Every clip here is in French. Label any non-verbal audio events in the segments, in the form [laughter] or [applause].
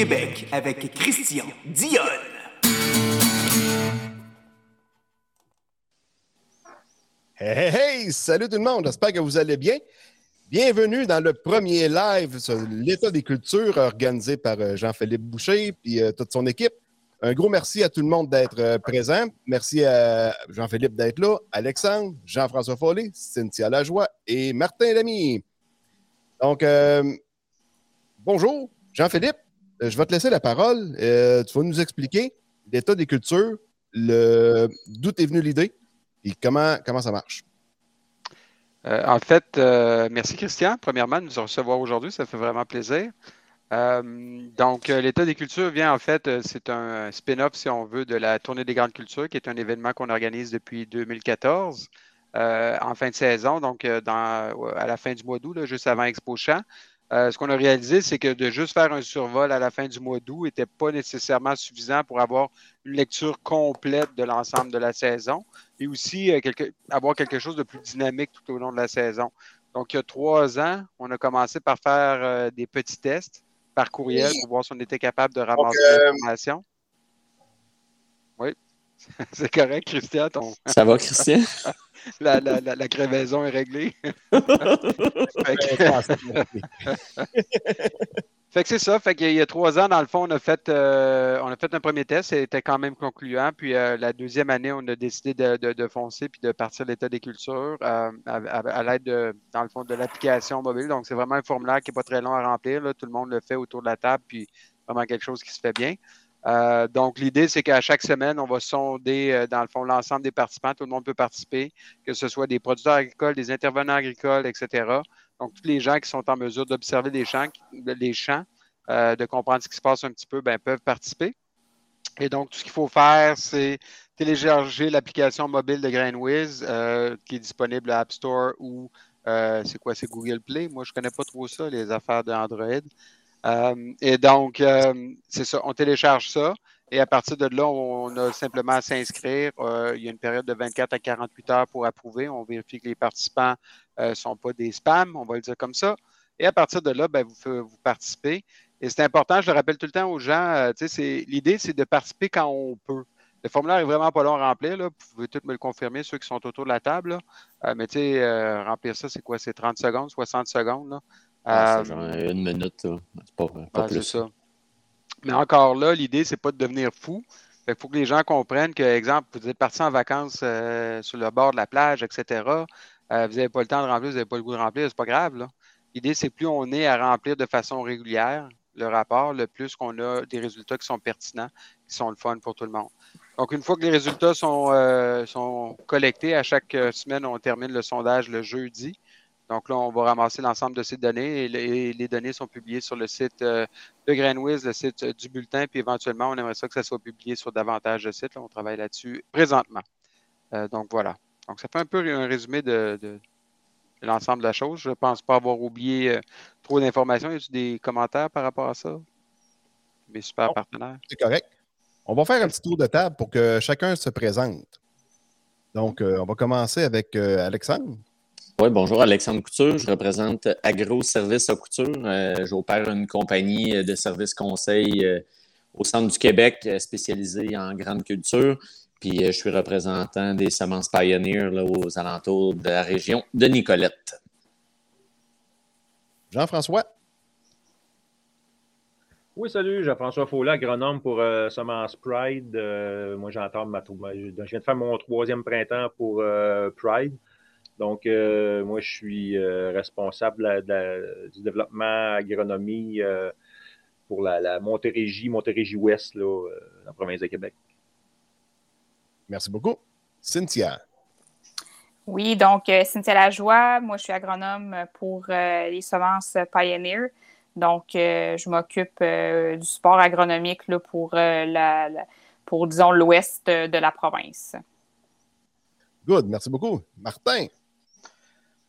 Québec avec Christian Dionne. Hey, hey, hey! Salut tout le monde, j'espère que vous allez bien. Bienvenue dans le premier live sur l'état des cultures organisé par euh, Jean-Philippe Boucher et euh, toute son équipe. Un gros merci à tout le monde d'être euh, présent. Merci à Jean-Philippe d'être là, Alexandre, Jean-François Follet, Cynthia Lajoie et Martin Lamy. Donc, bonjour, Jean-Philippe. Je vais te laisser la parole. tu vas nous expliquer l'état des cultures, d'où est venue l'idée et comment, comment ça marche. Euh, en fait, euh, merci Christian, premièrement, de nous recevoir aujourd'hui. Ça fait vraiment plaisir. Euh, donc, l'État des cultures vient en fait, c'est un spin-off, si on veut, de la Tournée des grandes cultures, qui est un événement qu'on organise depuis 2014 en fin de saison, donc à la fin du mois d'août, juste avant Expo Champ. Ce qu'on a réalisé, c'est que de juste faire un survol à la fin du mois d'août n'était pas nécessairement suffisant pour avoir une lecture complète de l'ensemble de la saison et aussi euh, avoir quelque chose de plus dynamique tout au long de la saison. Donc, il y a trois ans, on a commencé par faire euh, des petits tests par courriel pour voir si on était capable de ramasser euh, l'information. Oui, [laughs] c'est correct, Christian. Ça va, Christian? [laughs] [laughs] la, la, la, crevaison est réglée. [laughs] [laughs] Fait que c'est ça. Fait qu'il y a trois ans, dans le fond, on a fait, euh, on a fait un premier test. C'était quand même concluant. Puis euh, la deuxième année, on a décidé de, foncer puis de partir l'état des cultures euh, à, l'aide, de, dans le fond, de l'application mobile. Donc, c'est vraiment un formulaire qui n'est pas très long à remplir. Tout le monde le fait autour de la table, puis vraiment quelque chose qui se fait bien. Donc, l'idée, c'est qu'à chaque semaine, on va sonder, dans le fond, l'ensemble des participants. Tout le monde peut participer, que ce soit des producteurs agricoles, des intervenants agricoles, etc. Donc, tous les gens qui sont en mesure d'observer les champs, euh, de comprendre ce qui se passe un petit peu, ben, peuvent participer. Et donc, tout ce qu'il faut faire, c'est télécharger l'application mobile de GrainWiz euh, qui est disponible à App Store ou euh, c'est quoi, c'est Google Play? Moi, je ne connais pas trop ça, les affaires d'Android. Et donc, c'est ça, on télécharge ça. Et à partir de là, on a simplement à s'inscrire. il y a une période de 24 à 48 heures pour approuver. On vérifie que les participants ne euh, sont pas des spams, on va le dire comme ça. Et à partir de là, ben, vous, vous participez. Et c'est important, je le rappelle tout le temps aux gens, euh, l'idée, c'est de participer quand on peut. Le formulaire est vraiment pas long à remplir. Vous pouvez tous me le confirmer, ceux qui sont autour de la table. Euh, mais tu sais, remplir ça, c'est quoi? C'est 30 secondes, 60 secondes. Ah, genre une minute, c'est pas, pas plus. Ça. Mais encore là, l'idée, c'est pas de devenir fou. Il faut que les gens comprennent que, exemple, vous êtes parti en vacances sur le bord de la plage, etc. Euh, vous n'avez pas le temps de remplir, vous n'avez pas le goût de remplir, c'est pas grave. L'idée, c'est plus on est à remplir de façon régulière le rapport, le plus qu'on a des résultats qui sont pertinents, qui sont le fun pour tout le monde. Donc, une fois que les résultats sont, euh, sont collectés, à chaque euh, semaine, on termine le sondage le jeudi. Donc là, on va ramasser l'ensemble de ces données et, les données sont publiées sur le site de GrainWiz, le site du bulletin, puis éventuellement, on aimerait ça que ça soit publié sur davantage de sites. on travaille là-dessus présentement. donc voilà. Donc, ça fait un peu un résumé de, l'ensemble de la chose. Je ne pense pas avoir oublié euh, trop d'informations. Y a des commentaires par rapport à ça? Mes super partenaires? C'est correct. On va faire un petit tour de table pour que chacun se présente. Donc, euh, on va commencer avec euh, Alexandre. Oui, bonjour, Alexandre Couture. Je représente Agro Service à Couture. J'opère une compagnie de services conseils au centre du Québec spécialisée en grande culture. Puis euh, je suis représentant des semences Pioneer aux alentours de la région de Nicolette. Jean-François? Oui, salut, Jean-François Follet, agronome pour euh, Semences Pride. Euh, moi, j'entends ma, je viens de faire mon troisième printemps pour Pride. Donc, moi, je suis responsable du développement agronomie pour la, la Montérégie, Montérégie-Ouest, dans la province de Québec. Merci beaucoup. Cynthia. Oui, donc euh, Cynthia Lajoie, moi je suis agronome pour euh, les semences Pioneer. Donc, euh, je m'occupe du support agronomique là, pour, la, pour, disons, l'ouest de la province. Good, merci beaucoup. Martin.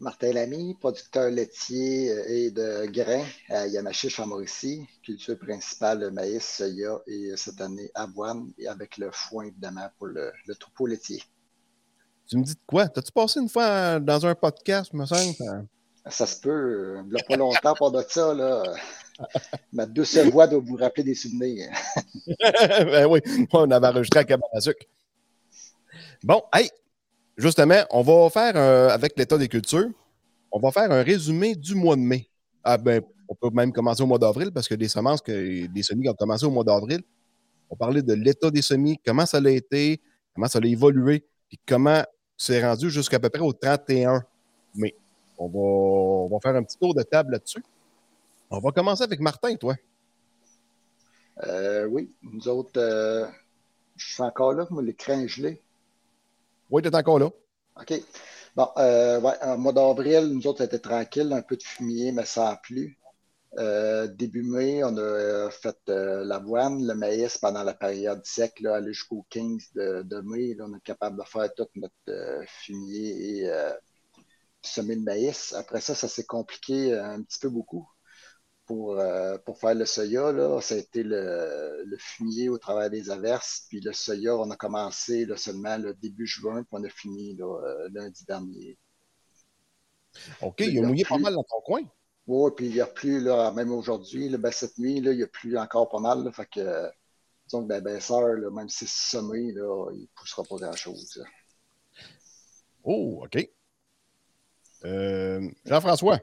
Martin Lamy, producteur laitier et de grains à Yamachiche en Mauricie. Culture principale, maïs, soya et cette année avoine et avec le foin évidemment pour le, troupeau laitier. Tu me dis de quoi? T'as-tu passé une fois dans un podcast, me semble? Ça se peut. Il n'y a pas longtemps de ça. Là. Ma douce voix doit vous rappeler des souvenirs. [laughs] ben oui, on avait enregistré à sucre. Bon, hey, justement, on va faire, euh, avec l'état des cultures, on va faire un résumé du mois de mai. Ah ben, on peut même commencer au mois d'avril parce que des semences, des semis qui ont commencé au mois d'avril. On parlait de l'état des semis, comment ça a été, comment ça a évolué, puis comment c'est rendu jusqu'à peu près au 31 mai. On va, on va faire un petit tour de table là-dessus. On va commencer avec Martin, toi. Euh, oui, nous autres, euh, je suis encore là, moi, l'écran gelé. Oui, tu es encore là. OK. Bon, euh, ouais, en mois d'avril, nous autres, c'était tranquille, un peu de fumier, mais sans plus. Euh, début mai, on a fait euh, l'avoine, le maïs pendant la période sec, là, aller jusqu'au 15 de, mai. Là, on est capable de faire tout notre fumier et semer le maïs. Après ça, ça s'est compliqué un petit peu beaucoup pour, euh, pour faire le soya. Là. Ça a été le, le fumier au travers des averses. Puis le soya, on a commencé là, seulement le début juin, puis on a fini là, euh, lundi dernier. OK, il a mouillé pas mal dans ton coin. Oui, puis il n'y a plus, là, même aujourd'hui, ben, cette nuit, là, il n'y a plus encore pas mal. Là, fait que, disons que ben, là, même si c'est là, il ne poussera pas grand-chose. Oh, OK. Euh, Jean-François.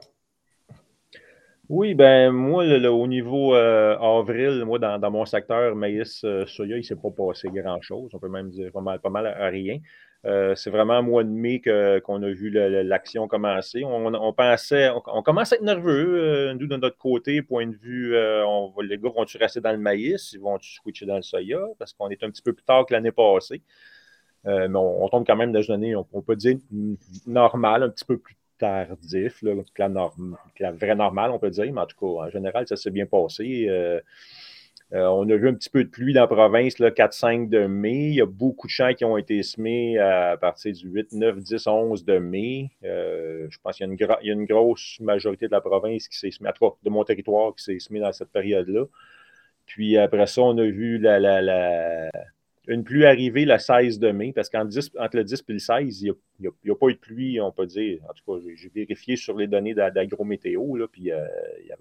Oui, ben moi, le- le- au niveau euh, avril, moi, dans, dans mon secteur maïs euh, soya, il ne s'est pas passé grand-chose. On peut même dire pas mal, pas mal à rien. Euh, c'est vraiment au mois de mai que- qu'on a vu l'action commencer. On, on pensait, on, commence à être nerveux, euh, nous, de notre côté, point de vue, euh, on les gars vont-tu rester dans le maïs, ils vont-tu switcher dans le soya, parce qu'on est un petit peu plus tard que l'année passée. Mais on, tombe quand même dans une année, on, peut dire, normale, un petit peu plus tardif là, que, la vraie normale, on peut dire. Mais en tout cas, en général, ça s'est bien passé. Euh, euh, on a vu un petit peu de pluie dans la province, le 4-5 de mai. Il y a beaucoup de champs qui ont été semés à partir du 8, 9, 10, 11 de mai. Euh, je pense qu'il y a, une grosse majorité de la province qui s'est semée, tout cas de mon territoire, qui s'est semée dans cette période-là. Puis après ça, on a vu la- une pluie arriver le 16 de mai, parce qu'entre 10 entre le 10 et le 16, il n'y a, pas eu de pluie, on peut dire. En tout cas, j'ai- vérifié sur les données d'a- d'agrométéo, puis euh, il n'y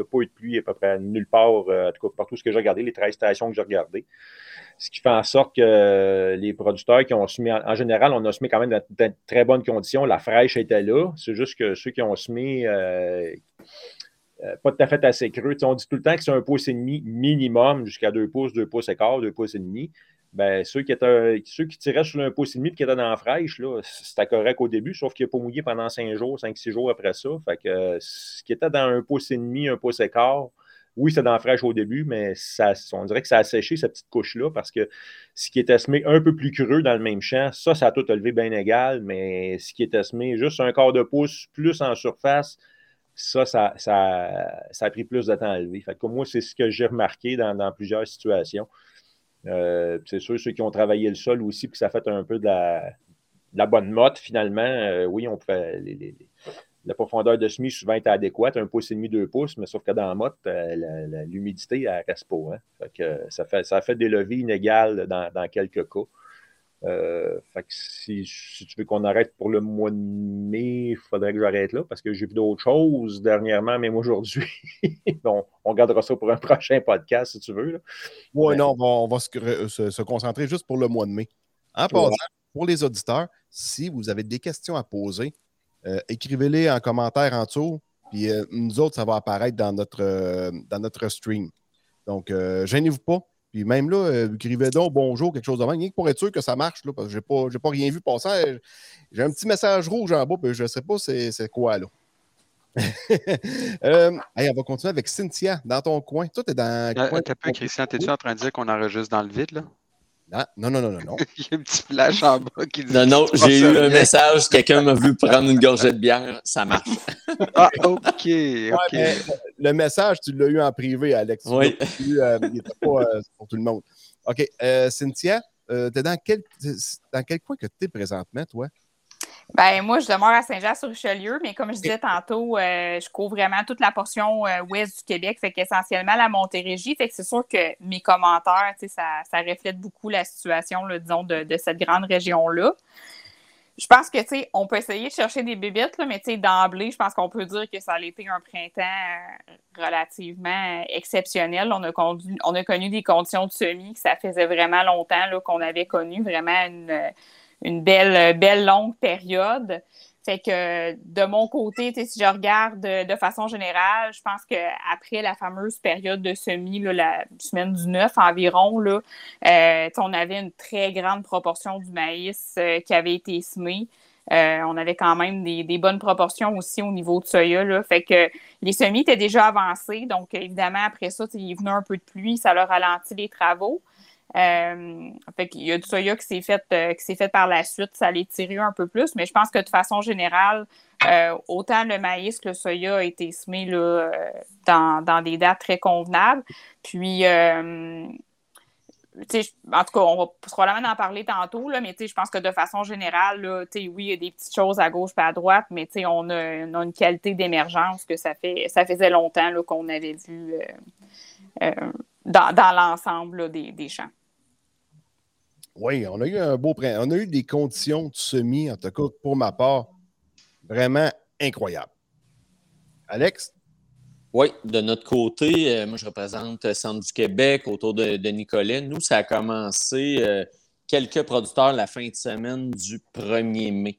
a pas eu de pluie à peu près nulle part, euh, en tout cas, partout ce que j'ai regardé, les 13 stations que j'ai regardées. Ce qui fait en sorte que euh, les producteurs qui ont semé, en, général, on a semé quand même dans, de très bonnes conditions. La fraîche était là. C'est juste que ceux qui ont semé, pas tout à fait assez creux. On dit tout le temps que c'est un pouce et demi minimum jusqu'à 2 pouces, 2 pouces et quart, 2 pouces et demi. Ben, ceux, qui étaient, ceux qui tiraient sur un pouce et demi et qui étaient dans la fraîche, c'était correct au début, sauf qu'il n'a pas mouillé pendant 5 jours, 5-6 jours après ça. Fait que ce qui était dans un pouce et demi, un pouce et quart, oui, c'était dans la fraîche au début, mais ça, on dirait que ça a séché cette petite couche-là parce que ce qui était semé un peu plus creux dans le même champ, ça, ça a tout levé bien égal, mais ce qui était semé juste un quart de pouce plus en surface, ça, ça, ça, a pris plus de temps à lever. Fait que moi, c'est ce que j'ai remarqué dans plusieurs situations. Euh, c'est sûr, ceux qui ont travaillé le sol aussi, puis ça fait un peu de la, bonne motte, finalement. euh, oui, on peut, les, la profondeur de semis souvent est adéquate, un pouce et demi, deux pouces, mais sauf que dans la motte, euh, l'humidité, elle reste pas. hein. Ça, fait, ça fait des levées inégales dans quelques cas. Euh, fait que si, si tu veux qu'on arrête pour le mois de mai, il faudrait que j'arrête là parce que j'ai vu d'autres choses dernièrement, même aujourd'hui. [laughs] on gardera ça pour un prochain podcast si tu veux. Oui, non, on va, on va se, se- se concentrer juste pour le mois de mai. En passant, pour les auditeurs, si vous avez des questions à poser, euh, écrivez-les en commentaire en dessous, puis euh, nous autres, ça va apparaître dans notre, euh, dans notre stream. Donc, euh, gênez-vous pas. Puis même là, euh, écrivez donc bonjour, quelque chose de même, rien que pour être sûr que ça marche, là, parce que je n'ai pas, j'ai pas rien vu passer. J'ai un petit message rouge en bas, puis je ne sais pas c'est, c'est quoi là. [laughs] Euh, hey, on va continuer avec Cynthia dans ton coin. Toi, tu es dans. Euh, coin- T'as pas, Christian, t'es-tu en train de dire qu'on enregistre dans le vide, là? Non, non, non, non, non. [laughs] Il y a un petit flash en bas qui dit. Non, non, j'ai eu un message, quelqu'un m'a vu prendre une gorgée de bière, ça marche. [laughs] Ah, OK. Ouais, le message, tu l'as eu en privé, Alex. Oui. eu, euh, il n'était pas euh, pour tout le monde. OK. euh, Cynthia, tu es dans quel, dans quel coin que tu es présentement, toi? Ben, moi, je demeure à Saint-Jean-sur-Richelieu, mais comme je disais tantôt, euh, je couvre vraiment toute la portion euh, ouest du Québec, fait qu'essentiellement la Montérégie. Fait que c'est sûr que mes commentaires, ça, ça reflète beaucoup la situation, là, disons, de, de cette grande région-là. je pense que, tu sais, on peut essayer de chercher des bébites, là, mais tu sais, d'emblée, je pense qu'on peut dire que ça a été un printemps euh, relativement exceptionnel. On a, conduit, on a connu des conditions de semis que ça faisait vraiment longtemps qu'on avait connu, vraiment une, une belle, belle longue période. Fait que de mon côté, si je regarde de, façon générale, je pense qu'après la fameuse période de semis, la semaine du 9 environ, là, euh, on avait une très grande proportion du maïs euh, qui avait été semé. Euh, on avait quand même des, bonnes proportions aussi au niveau de soya. Là. Fait que les semis étaient déjà avancés. Donc, évidemment, après ça, il est venu un peu de pluie, ça leur ralentit les travaux. Euh, qu'il y a du soya qui s'est fait, euh, fait par la suite, ça allait tirer un peu plus, mais je pense que de façon générale, euh, autant le maïs que le soya a été semé là, dans, des dates très convenables. Puis, en tout cas, on va probablement en parler tantôt, là, mais je pense que de façon générale, oui, il y a des petites choses à gauche et à droite, mais on a, on a, une qualité d'émergence que ça, fait, ça faisait longtemps qu'on avait vu dans, dans l'ensemble des, des champs. Oui, on a eu un beau. On a eu des conditions de semis, en tout cas pour ma part, vraiment incroyables. Alex? Oui, de notre côté, euh, moi je représente Centre du Québec autour de, de Nous, ça a commencé euh, quelques producteurs la fin de semaine du 1er mai.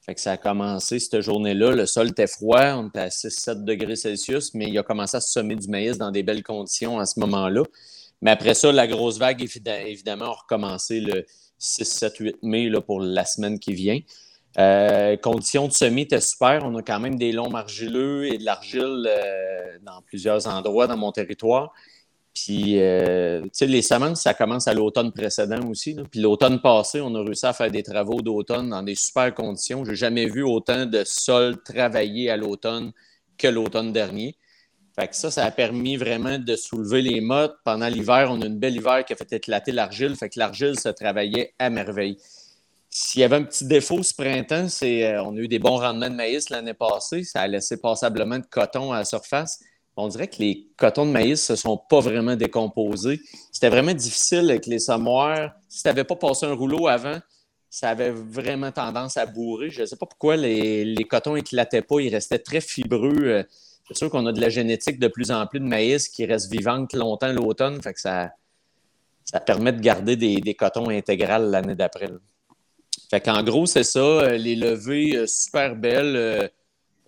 Fait que ça a commencé cette journée-là. Le sol était froid, on était à 6-7 degrés Celsius, mais il a commencé à se semer du maïs dans des belles conditions à ce moment-là. Mais après ça, la grosse vague, évidemment, a recommencé le 6, 7, 8 mai pour la semaine qui vient. Euh, conditions de semis étaient super. On a quand même des longs argileux et de l'argile euh, dans plusieurs endroits dans mon territoire. Puis, euh, tu sais, les semences, ça commence à l'automne précédent aussi. Puis l'automne passé, on a réussi à faire des travaux d'automne dans des super conditions. Je n'ai jamais vu autant de sol travaillé à l'automne que l'automne dernier. Fait que ça, ça a permis vraiment de soulever les mottes. Pendant l'hiver, on a une belle hiver qui a fait éclater l'argile. Fait que l'argile se travaillait à merveille. S'il y avait un petit défaut ce printemps, c'est euh, on a eu des bons rendements de maïs l'année passée. Ça a laissé passablement de coton à la surface. On dirait que les cotons de maïs ne se sont pas vraiment décomposés. C'était vraiment difficile avec les semoirs. Si tu n'avais pas passé un rouleau avant, ça avait vraiment tendance à bourrer. Je ne sais pas pourquoi les, les cotons n'éclataient pas. Ils restaient très fibreux. Euh, c'est sûr qu'on a de la génétique de plus en plus de maïs qui reste vivante longtemps l'automne, fait que ça, permet de garder des, cotons intégrales l'année d'après. Fait qu'en gros, c'est ça. Euh, les levées euh, super belles, euh,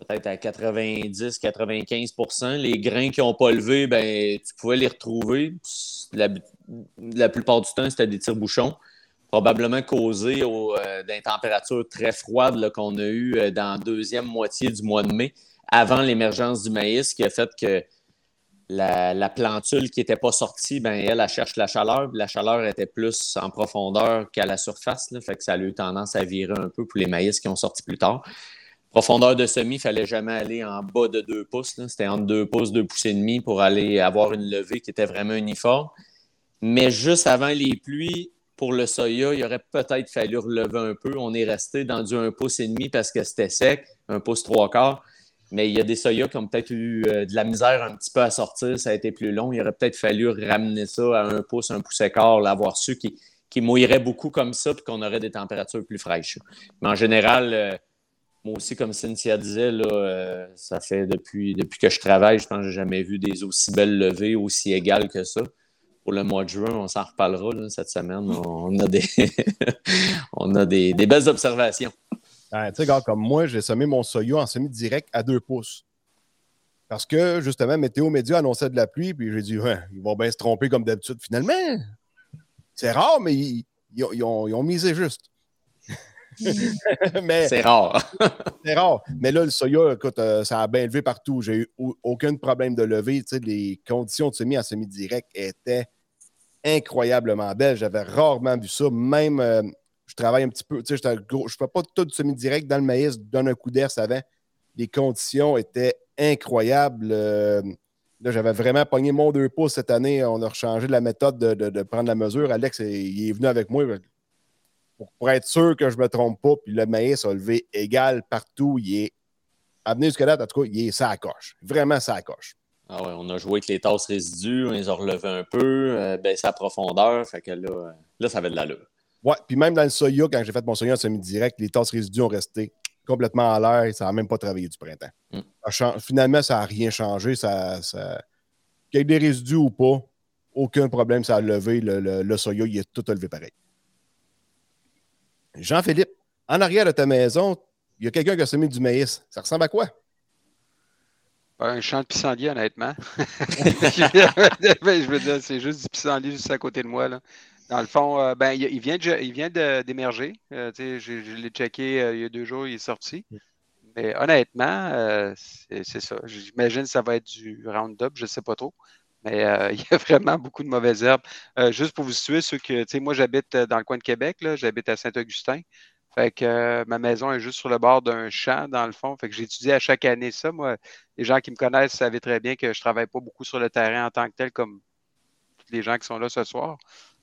peut-être à 90-95% Les grains qui n'ont pas levé, ben, tu pouvais les retrouver. La, plupart du temps, c'était des tire-bouchons probablement causés d'une température très froide qu'on a eues dans la deuxième moitié du mois de mai avant l'émergence du maïs qui a fait que la, plantule qui n'était pas sortie, ben, elle, elle cherche la chaleur. La chaleur était plus en profondeur qu'à la surface. Fait que ça a eu tendance à virer un peu pour les maïs qui ont sorti plus tard. Profondeur de semis, il ne fallait jamais aller en bas de 2 pouces. C'était entre 2 pouces, 2 pouces et demi pour aller avoir une levée qui était vraiment uniforme. Mais juste avant les pluies, pour le soya, il aurait peut-être fallu relever un peu. On est resté dans du 1 pouce et demi parce que c'était sec, 1 pouce 3 quarts. Mais il y a des soya qui ont peut-être eu euh, de la misère un petit peu à sortir. Ça a été plus long. Il aurait peut-être fallu ramener ça à un pouce, un pouce et quart, l'avoir su qui, mouillerait beaucoup comme ça, puis qu'on aurait des températures plus fraîches. Mais en général, euh, moi aussi, comme Cynthia disait, là, euh, ça fait depuis, depuis que je travaille, je pense que je n'ai jamais vu des aussi belles levées, aussi égales que ça. Pour le mois de juin, on s'en reparlera cette semaine. On a des, [laughs] on a des belles observations tu sais, gars, comme moi, j'ai semé mon soya en semi-direct à 2 pouces. Parce que, justement, Météo Média annonçait de la pluie, puis j'ai dit, ouais, ils vont bien se tromper comme d'habitude. Finalement, c'est rare, mais ils, ont, misé juste. [laughs] c'est rare. [laughs] c'est rare. Mais là, le soya, écoute, euh, ça a bien levé partout. J'ai eu aucun problème de lever. Tu sais, les conditions de semis en semi-direct étaient incroyablement belles. J'avais rarement vu ça. Même, euh, je travaille un petit peu, tu sais, je ne fais pas tout semi-direct dans le maïs, donne un coup d'air, va. Les conditions étaient incroyables. Euh, là, j'avais vraiment pogné mon deux pouces cette année. On a changé la méthode de, prendre la mesure. Alex, il est venu avec moi pour, être sûr que je ne me trompe pas. Puis le maïs a levé égal partout. Il est, venir jusqu'à là, en tout cas, il est ça coche. Vraiment ça coche. Ah ouais, on a joué avec les tasses résidus, on les a relevés un peu, euh, baissé profondeur. Fait que là, là ça avait de l'allure. Ouais, puis même dans le soya, quand j'ai fait mon soya en semi-direct, les tasses résidus ont resté complètement en l'air et ça n'a même pas travaillé du printemps. Mm. Ça Finalement, ça n'a rien changé. Ça, ça... Qu'il y ait des résidus ou pas, aucun problème, ça a levé. Le, le- le soya, il est tout levé pareil. Jean-Philippe, en arrière de ta maison, il y a quelqu'un qui a semé du maïs. Ça ressemble à quoi? Un champ de pissenlit, honnêtement. [laughs] Je veux dire, c'est juste du pissenlit juste à côté de moi. Là. Dans le fond, euh, ben, il, vient de- il vient d'émerger. Euh, je je l'ai checké euh, il y a deux jours, il est sorti. Mais honnêtement, c'est ça. J'imagine que ça va être du Roundup, je ne sais pas trop. Mais [laughs] il y a vraiment beaucoup de mauvaises herbes. Juste pour vous situer, ceux que, moi, j'habite dans le coin de Québec, là, j'habite à Saint-Augustin. Fait que euh, ma maison est juste sur le bord d'un champ, dans le fond. Fait que j'étudie à chaque année ça. Moi, les gens qui me connaissent savent très bien que je ne travaille pas beaucoup sur le terrain en tant que tel, comme tous les gens qui sont là ce soir.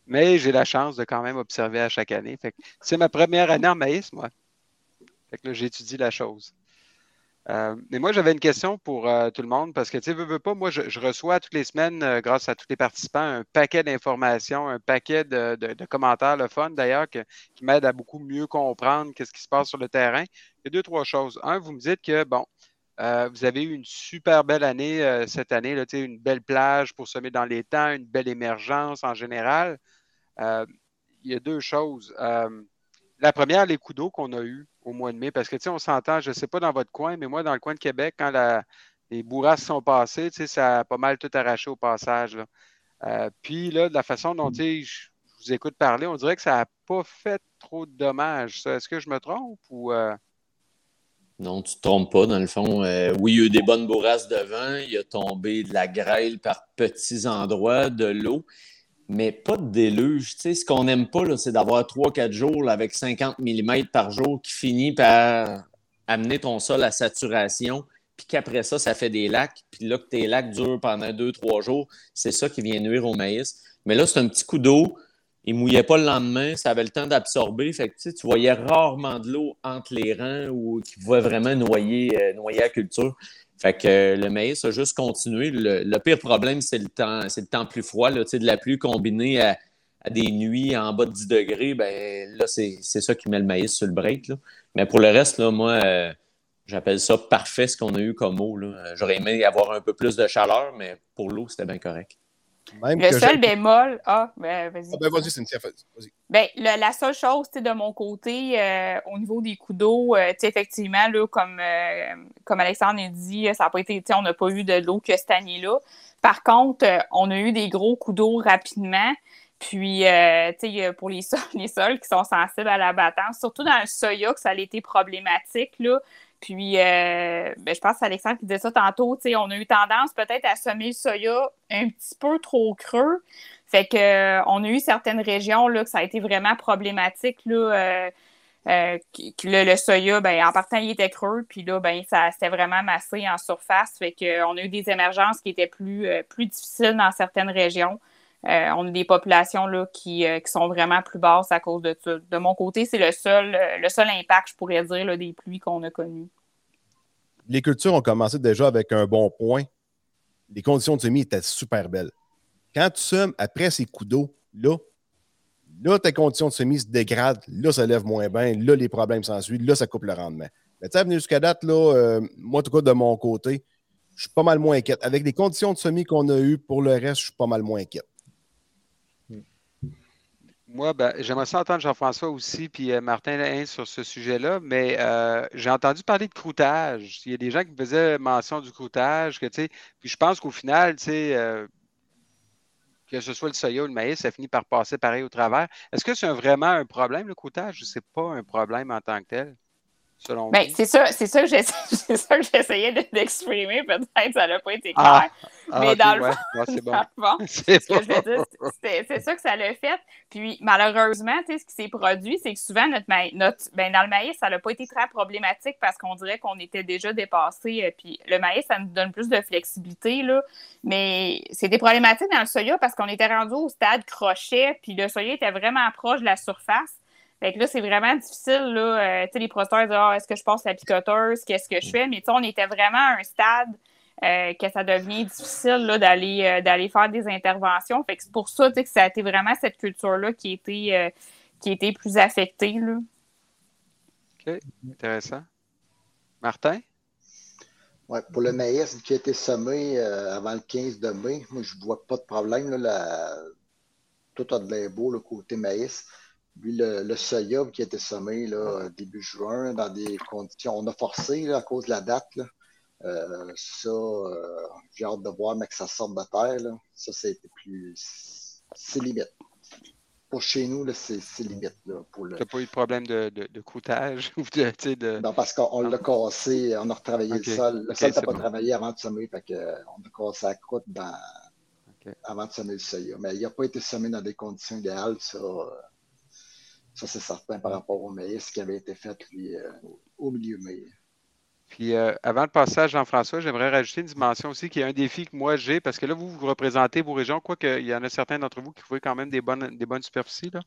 Mais j'ai la chance de quand même observer à chaque année. C'est ma première année en maïs, moi. Fait que là, j'étudie la chose. Euh, mais moi, j'avais une question pour euh, tout le monde parce que, tu sais, veux, pas, moi, je, reçois toutes les semaines, euh, grâce à tous les participants, un paquet d'informations, un paquet de, de- commentaires, le fun d'ailleurs, qui m'aident à beaucoup mieux comprendre qu'est-ce qui se passe sur le terrain. Il y a deux, trois choses. Un, vous me dites que, bon, euh, vous avez eu une super belle année euh, cette année, là, une belle plage pour semer dans les temps, une belle émergence en général. Euh, il y a deux choses. La première, les coups d'eau qu'on a eus au mois de mai, parce que, on s'entend, je ne sais pas dans votre coin, mais moi, dans le coin de Québec, quand les bourrasques sont passées, ça a pas mal tout arraché au passage. puis, là, de la façon dont, je vous écoute parler, on dirait que ça n'a pas fait trop de dommages. Est-ce que je me trompe ou... Non, tu ne te trompes pas, dans le fond. Euh, oui, il y a eu des bonnes bourrasques de vent. Il a tombé de la grêle par petits endroits, de l'eau, mais pas de déluge. Ce qu'on n'aime pas, c'est d'avoir 3-4 jours avec 50 mm par jour qui finit par amener ton sol à saturation, puis qu'après ça, ça fait des lacs. Puis là, que tes lacs durent pendant 2-3 jours, c'est ça qui vient nuire au maïs. Mais là, c'est un petit coup d'eau. Il mouillait pas le lendemain, ça avait le temps d'absorber. Tu, voyais rarement de l'eau entre les rangs ou qui pouvait vraiment noyer, euh, noyer la culture. Euh, le maïs a juste continué. Le, pire problème, c'est le temps, c'est le temps plus froid, là, de la pluie combinée à, des nuits en bas de 10 degrés. Ben là, c'est ça qui met le maïs sur le break. Mais pour le reste, là, moi, euh, j'appelle ça parfait ce qu'on a eu comme eau. J'aurais aimé avoir un peu plus de chaleur, mais pour l'eau, c'était bien correct. Même Le seul bémol. Ah, ben, vas-y. Ah ben vas-y, Cynthia, vas-y. Ben, le- la seule chose, tu sais, de mon côté, euh, au niveau des coups d'eau, euh, tu sais, effectivement, là, comme, euh, comme Alexandre a dit, ça n'a pas été, tu sais, on n'a pas eu de l'eau que cette année-là. Par contre, on a eu des gros coups d'eau rapidement. Puis, euh, tu sais, pour les [laughs] sols, les sols qui sont sensibles à l'abattage, surtout dans le soya, que ça a été problématique, là. Puis, euh, ben, je pense que c'est Alexandre qui disait ça tantôt, tu sais, on a eu tendance peut-être à semer le soya un petit peu trop creux. Fait que euh, on a eu certaines régions là, que ça a été vraiment problématique. Là, qui- le, le soya, ben, en partant, il était creux, puis là, ben, ça c'était vraiment massé en surface. Fait que, euh, on a eu des émergences qui étaient plus, plus difficiles dans certaines régions. Euh, on a des populations là, qui, euh, qui sont vraiment plus basses à cause de ça. De mon côté, c'est le seul, euh, le seul impact, je pourrais dire, là, des pluies qu'on a connues. les cultures ont commencé déjà avec un bon point. Les conditions de semis étaient super belles. Quand tu semes après ces coups d'eau, là, là, tes conditions de semis se dégradent, là, ça lève moins bien, là, les problèmes s'ensuivent, là, ça coupe le rendement. Mais tu sais, venir jusqu'à date, là, moi, en tout cas, de mon côté, je suis pas mal moins inquiète. Avec les conditions de semis qu'on a eues, pour le reste, je suis pas mal moins inquiète. Moi, ben, j'aimerais ça entendre Jean-François aussi, puis euh, Martin Hein, sur ce sujet-là, mais euh, j'ai entendu parler de croûtage. Il y a des gens qui me faisaient mention du croûtage, que, puis je pense qu'au final, euh, que ce soit le soya ou le maïs, ça finit par passer pareil au travers. Est-ce que c'est vraiment un problème, le croûtage? C'est pas un problème en tant que tel, selon Ben, c'est ça, [laughs] c'est ça que j'essayais de- d'exprimer. Peut-être ça n'a pas été clair. Ah, Ah, mais dans le fond- Ah, c'est bon. dans le fond, [laughs] bon. ça que ça l'a fait. Puis malheureusement, tu sais, ce qui s'est produit, c'est que souvent, notre, maï- notre ben, dans le maïs, ça n'a pas été très problématique parce qu'on dirait qu'on était déjà dépassé. euh, Puis le maïs, ça nous donne plus de flexibilité, là. Mais c'était problématique dans le soya parce qu'on était rendu au stade crochet, puis le soya était vraiment proche de la surface. Fait que là, c'est vraiment difficile, là. euh, tu sais, les producteurs disent, Ah, est-ce que je passe la picoteuse? Qu'est-ce que je fais? Mais tu sais, on était vraiment à un stade euh, que ça devient difficile là, d'aller, euh, d'aller faire des interventions. Fait que c'est pour ça tu sais, que ça a été vraiment cette culture-là qui a été, euh, qui a été plus affecté. Là. OK, intéressant. Martin? Ouais, pour le maïs qui a été semé euh, avant le 15 de mai, moi, je ne vois pas de problème. Là, la... Tout a de l'air beau, le côté maïs. Lui, le, le qui a été semé là, début juin, dans des conditions. On a forcé là, à cause de la date. Là. Euh, ça, euh, j'ai hâte de voir, mais que ça sorte de terre. Là. Ça, c'était plus. C'est limite. Pour chez nous, là, c'est, limite. Là, pour le... Tu n'as pas eu de problème de, de, de croûtage [laughs] ou de. Non, parce qu'on l'a cassé, on a retravaillé le sol. Le sol c'est pas bon. travaillé avant de semer, fait que, euh, on a cassé la croûte dans... Avant de semer le soya. Mais il n'a pas été semé dans des conditions idéales, ça, euh, ça c'est certain par rapport au maïs qui avait été fait euh, au milieu mai. Puis euh, avant de passer à Jean-François, j'aimerais rajouter une dimension aussi qui est un défi que moi j'ai, parce que là, vous, vous représentez vos régions, quoique il y en a certains d'entre vous qui trouvent quand même des bonnes, des bonnes superficies. Là.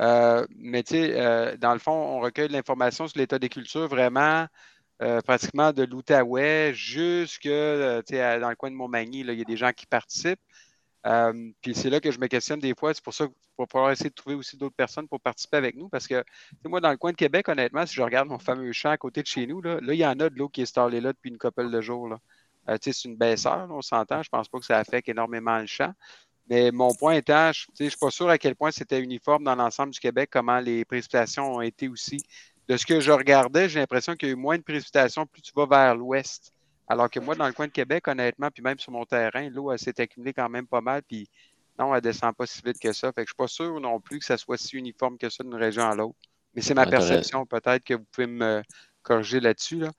Euh, mais tu sais, dans le fond, on recueille l'information sur l'état des cultures vraiment pratiquement de l'Outaouais jusque dans le coin de Montmagny. Là, il y a des gens qui participent. Euh, puis c'est là que je me questionne des fois. C'est pour ça qu'il va falloir essayer de trouver aussi d'autres personnes pour participer avec nous. Parce que moi, dans le coin de Québec, honnêtement, si je regarde mon fameux champ à côté de chez nous, là, il y en a de l'eau qui est installée là depuis une couple de jours. Là. Euh, c'est une baisseur, on s'entend. Je pense pas que ça affecte énormément le champ. Mais mon point étant, je ne suis pas sûr à quel point c'était uniforme dans l'ensemble du Québec, comment les précipitations ont été aussi. De ce que je regardais, j'ai l'impression qu'il y a eu moins de précipitations plus tu vas vers l'ouest. Alors que moi, dans le coin de Québec, honnêtement, puis même sur mon terrain, l'eau elle s'est accumulée quand même pas mal. Puis non, elle descend pas si vite que ça. Fait que je suis pas sûr non plus que ça soit si uniforme que ça d'une région à l'autre. Mais c'est ma perception. Peut-être que vous pouvez me corriger là-dessus. Là.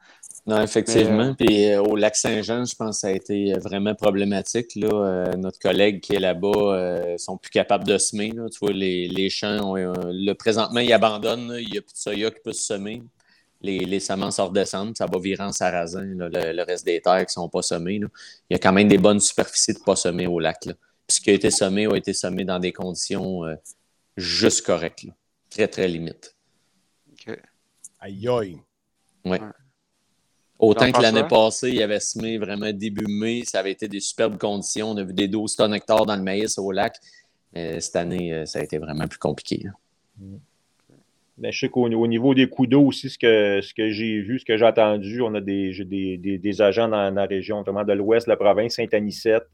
Non, effectivement. Mais, Puis euh, au lac Saint-Jean, je pense que ça a été vraiment problématique. Là. Euh, notre collègue qui est là-bas euh, sont plus capables de semer. Là. Tu vois, les, les champs, euh, le présentement, ils abandonnent. là. Il n'y a plus de soya qui peut se semer. Les, les semences redescendent. Ça va virer en sarrasin, là, le, le reste des terres qui ne sont pas semées. là. Il y a quand même des bonnes superficies de pas semer au lac. Là. Puis ce qui a été semé a été semé dans des conditions euh, juste correctes. là. Très, très limite. OK. Aïe aïe. Autant que l'année passée, il y avait semé vraiment début mai, ça avait été des superbes conditions. On a vu des 12 tonnes hectares dans le maïs au lac. Mais cette année, euh, ça a été vraiment plus compliqué. hein. Ben, je sais qu'au au niveau des coups d'eau aussi, ce que, ce que j'ai vu, ce que j'ai entendu, on a des, des, des, agents dans, la région, notamment de l'ouest de la province, Saint-Anicette.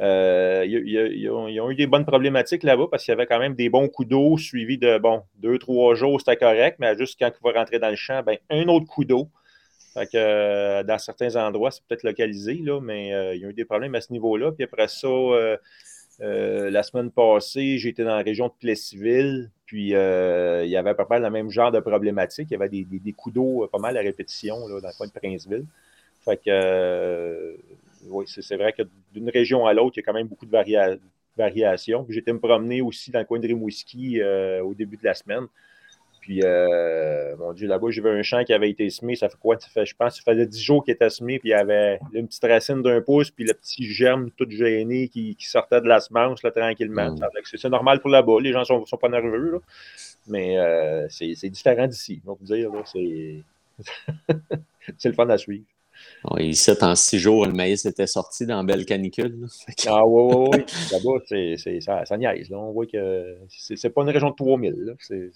Euh, ils, ont, eu des bonnes problématiques là-bas parce qu'il y avait quand même des bons coups d'eau suivis de, bon, deux, trois jours, c'était correct, mais juste quand il va rentrer dans le champ, ben, un autre coup d'eau. Fait que, euh, dans certains endroits, c'est peut-être localisé, là, mais euh, il y a eu des problèmes à ce niveau-là. Puis après ça, euh, la semaine passée, j'étais dans la région de Plessisville, puis euh, il y avait à peu près le même genre de problématique. Il y avait des, coups d'eau euh, pas mal à répétition dans le coin de Princeville. Fait que, oui, c'est vrai que d'une région à l'autre, il y a quand même beaucoup de varia- variations. J'étais me promener aussi dans le coin de Rimouski au début de la semaine. Puis, euh, mon Dieu, là-bas, j'ai vu un champ qui avait été semé. Ça fait quoi? Ça fait, je pense que ça faisait 10 jours qu'il était semé, puis il y avait une petite racine d'un pouce, puis le petit germe tout gêné qui, qui sortait de la semence là, tranquillement. Mm. C'est normal pour là-bas. Les gens ne sont, sont pas nerveux. là. Mais euh, c'est différent d'ici. On peut dire, [laughs] c'est le fun à suivre. Ouais, ici, en six jours, le maïs était sorti dans belle canicule. que- Ah oui, oui, oui. Là-bas, c'est, ça, ça niaise. Là. On voit que c'est, pas une région de 3000. Là. C'est,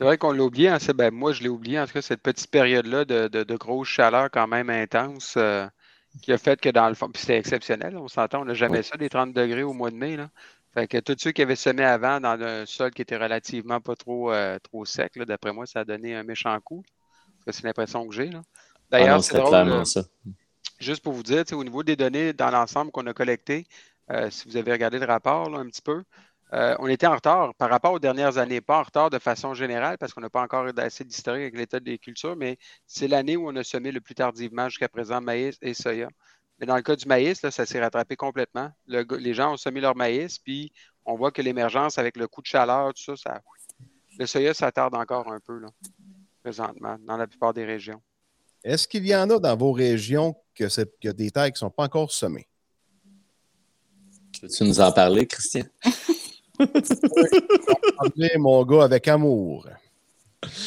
vrai qu'on l'a oublié. hein, ben, moi, je l'ai oublié, en tout cas, cette petite période-là de, de, de grosse chaleur quand même intense euh, qui a fait que dans le fond, puis c'était exceptionnel, on s'entend, on n'a jamais Oui. ça, des 30 degrés au mois de mai. Là. Fait que tous ceux qui avaient semé avant dans un sol qui était relativement pas trop, euh, trop sec, là, d'après moi, ça a donné un méchant coup. Parce que c'est l'impression que j'ai. là. D'ailleurs, c'est drôle. euh, ça. Juste pour vous dire, au niveau des données dans l'ensemble qu'on a collectées, euh, si vous avez regardé le rapport là, un petit peu, euh, on était en retard par rapport aux dernières années, pas en retard de façon générale parce qu'on n'a pas encore assez d'historique avec l'état des cultures, mais c'est l'année où on a semé le plus tardivement jusqu'à présent maïs et soya. Mais dans le cas du maïs, là, ça s'est rattrapé complètement. Le les gens ont semé leur maïs, puis on voit que l'émergence avec le coup de chaleur, tout ça, ça le soya, ça tarde encore un peu là, présentement, dans la plupart des régions. Est-ce qu'il y en a dans vos régions que c'est qu'il y a des terres qui ne sont pas encore semées? Peux-tu nous en parler, Christian? [laughs] André, mon gars, avec amour.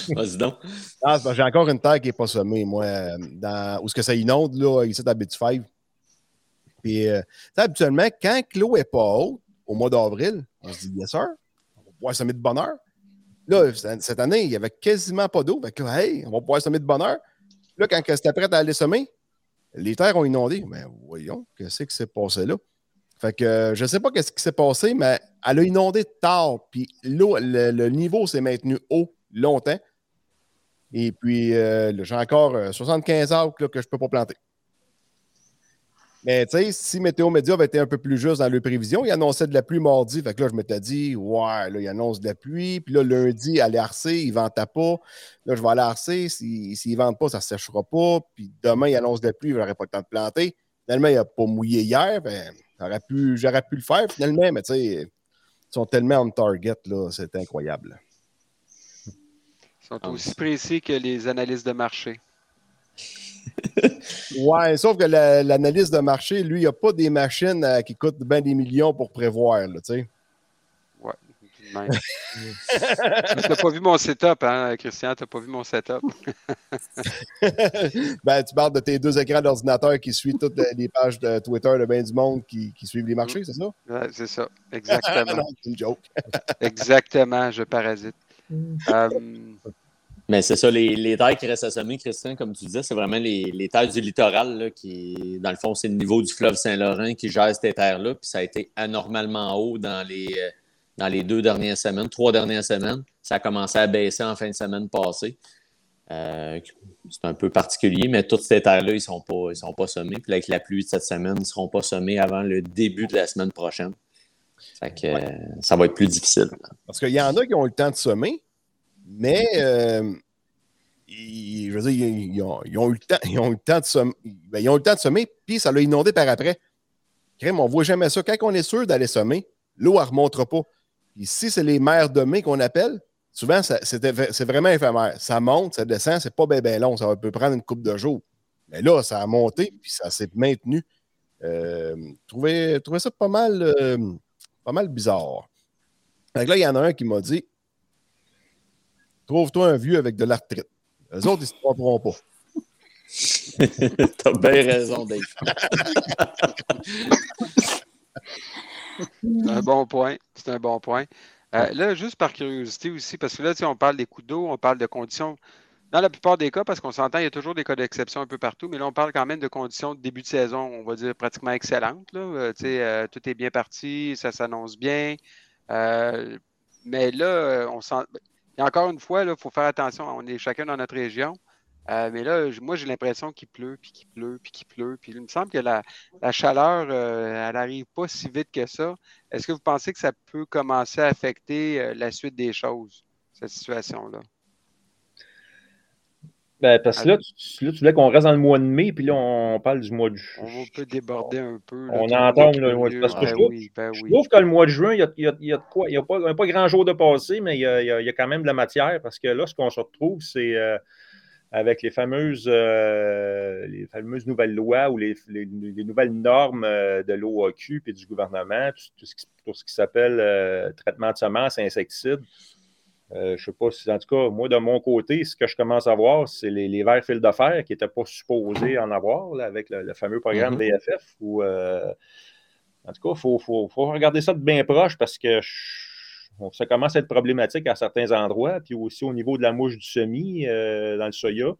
Vas-y donc. Ah, j'ai encore une terre qui n'est pas semée, moi, dans, où est-ce que ça inonde, là, ici, à Bit 5. Puis, euh, tu sais, habituellement, quand l'eau n'est pas haute, au mois d'avril, on se dit, yes, sir, on va pouvoir semer de bonheur. Là, cette année, il n'y avait quasiment pas d'eau. Fait que hey, on va pouvoir semer de bonheur. Là, quand c'était prêt à aller semer, les terres ont inondé. Mais voyons, qu'est-ce qui s'est passé là? Fait que euh, je ne sais pas ce qui s'est passé, mais elle a inondé tard. Puis l'eau, le, niveau s'est maintenu haut longtemps. Et puis, euh, j'ai encore 75 euh, arbres que je ne peux pas planter. Mais tu sais, si Météo Média avait été un peu plus juste dans leurs prévisions, il annonçait de la pluie mardi. Fait que là, je m'étais dit, ouais, là, il annonce de la pluie. Puis là, lundi, aller arcer, il ne ventait pas. Là, je vais aller arcer. S'il ne vente pas, ça ne séchera pas. Puis demain, il annonce de la pluie, je n'aurai pas le temps de planter. Finalement, il n'a pas mouillé hier. Ben, j'aurais pu, pu le faire finalement, mais tu sais, ils sont tellement on target, là, c'est incroyable. Ils sont aussi précis que les analystes de marché. Ouais, sauf que l'analyse de marché, lui, il n'y a pas des machines euh, qui coûtent bien des millions pour prévoir, tu sais. Ouais, [laughs] tu n'as pas vu mon setup, hein, Christian? Tu n'as pas vu mon setup? [laughs] ben, tu parles de tes deux écrans d'ordinateur qui suivent toutes les pages de Twitter de bien du monde qui, suivent les marchés, c'est ça? Ouais, c'est ça, exactement. [laughs] c'est une joke. exactement, je parasite. Euh, mais c'est ça, les, terres qui restent à semer, Christian, comme tu disais, c'est vraiment les, terres du littoral, qui, dans le fond, c'est le niveau du fleuve Saint-Laurent qui gère ces terres-là. Puis ça a été anormalement haut dans les, euh, dans les deux dernières semaines, trois dernières semaines. Ça a commencé à baisser en fin de semaine passée. Euh, c'est un peu particulier, mais toutes ces terres-là, ils ne sont, pas, sont pas semées. Puis avec la pluie de cette semaine, ils ne seront pas semés avant le début de la semaine prochaine. Fait que, ça va être plus difficile. Parce qu'il y en a qui ont le temps de semer, mais euh, je veux dire, ils, ont, eu le temps, ils ont eu le temps de semer, ben, ils ont eu le temps de puis ça l'a inondé par après. Crème, on ne voit jamais ça. Quand on est sûr d'aller semer, l'eau ne remontera pas. Ici, c'est les mers de mai qu'on appelle. Souvent, c'est vraiment éphémère. Ça monte, ça descend, c'est pas bien long. Ça peut prendre une coupe de jours. Mais là, ça a monté, puis ça s'est maintenu. Euh, trouvez, ça pas mal, euh, pas mal bizarre. Donc là, il y en a un qui m'a dit Trouve-toi un vieux avec de l'arthrite. Les autres, ils ne se tromperont pas. [laughs] T'as bien raison, Dave. C'est un bon point. C'est un bon point. Euh, là, juste par curiosité aussi, parce que là, on parle des coups d'eau, on parle de conditions. Dans la plupart des cas, parce qu'on s'entend, il y a toujours des cas d'exception un peu partout, mais là, on parle quand même de conditions de début de saison, on va dire pratiquement excellentes. Là. Euh, euh, tout est bien parti, ça s'annonce bien. mais là, on sent. Et encore une fois, il faut faire attention. On est chacun dans notre région. Euh, mais là, moi, j'ai l'impression qu'il pleut, puis qu'il pleut, puis qu'il pleut. Puis il me semble que la, chaleur, euh, elle n'arrive pas si vite que ça. Est-ce que vous pensez que ça peut commencer à affecter euh, la suite des choses, cette situation-là? Ben, parce que là, tu, voulais qu'on reste dans le mois de mai, puis là, on parle du mois de juin. On peut déborder un peu. on entend le mois de Parce que je, trouve, ben je trouve que le mois de juin, il y a, il y a, de quoi. Il n'y a, pas, pas grand jour de passé, mais il y, a, il y, a, quand même de la matière. Parce que là, ce qu'on se retrouve, c'est euh, avec les fameuses, euh, les fameuses nouvelles lois ou les, les, nouvelles normes euh, de l'OAQ et du gouvernement, tout, ce qui, tout ce qui s'appelle traitement de semences insecticides. Euh, je ne sais pas si, en tout cas, moi, de mon côté, ce que je commence à voir, c'est les, les verts fils de fer qui n'étaient pas supposés en avoir avec le, fameux programme BFF. Mm-hmm. Où, euh, en tout cas, il faut, faut, regarder ça de bien proche parce que ça commence à être problématique à certains endroits. Puis aussi au niveau de la mouche du semis euh, dans le soya,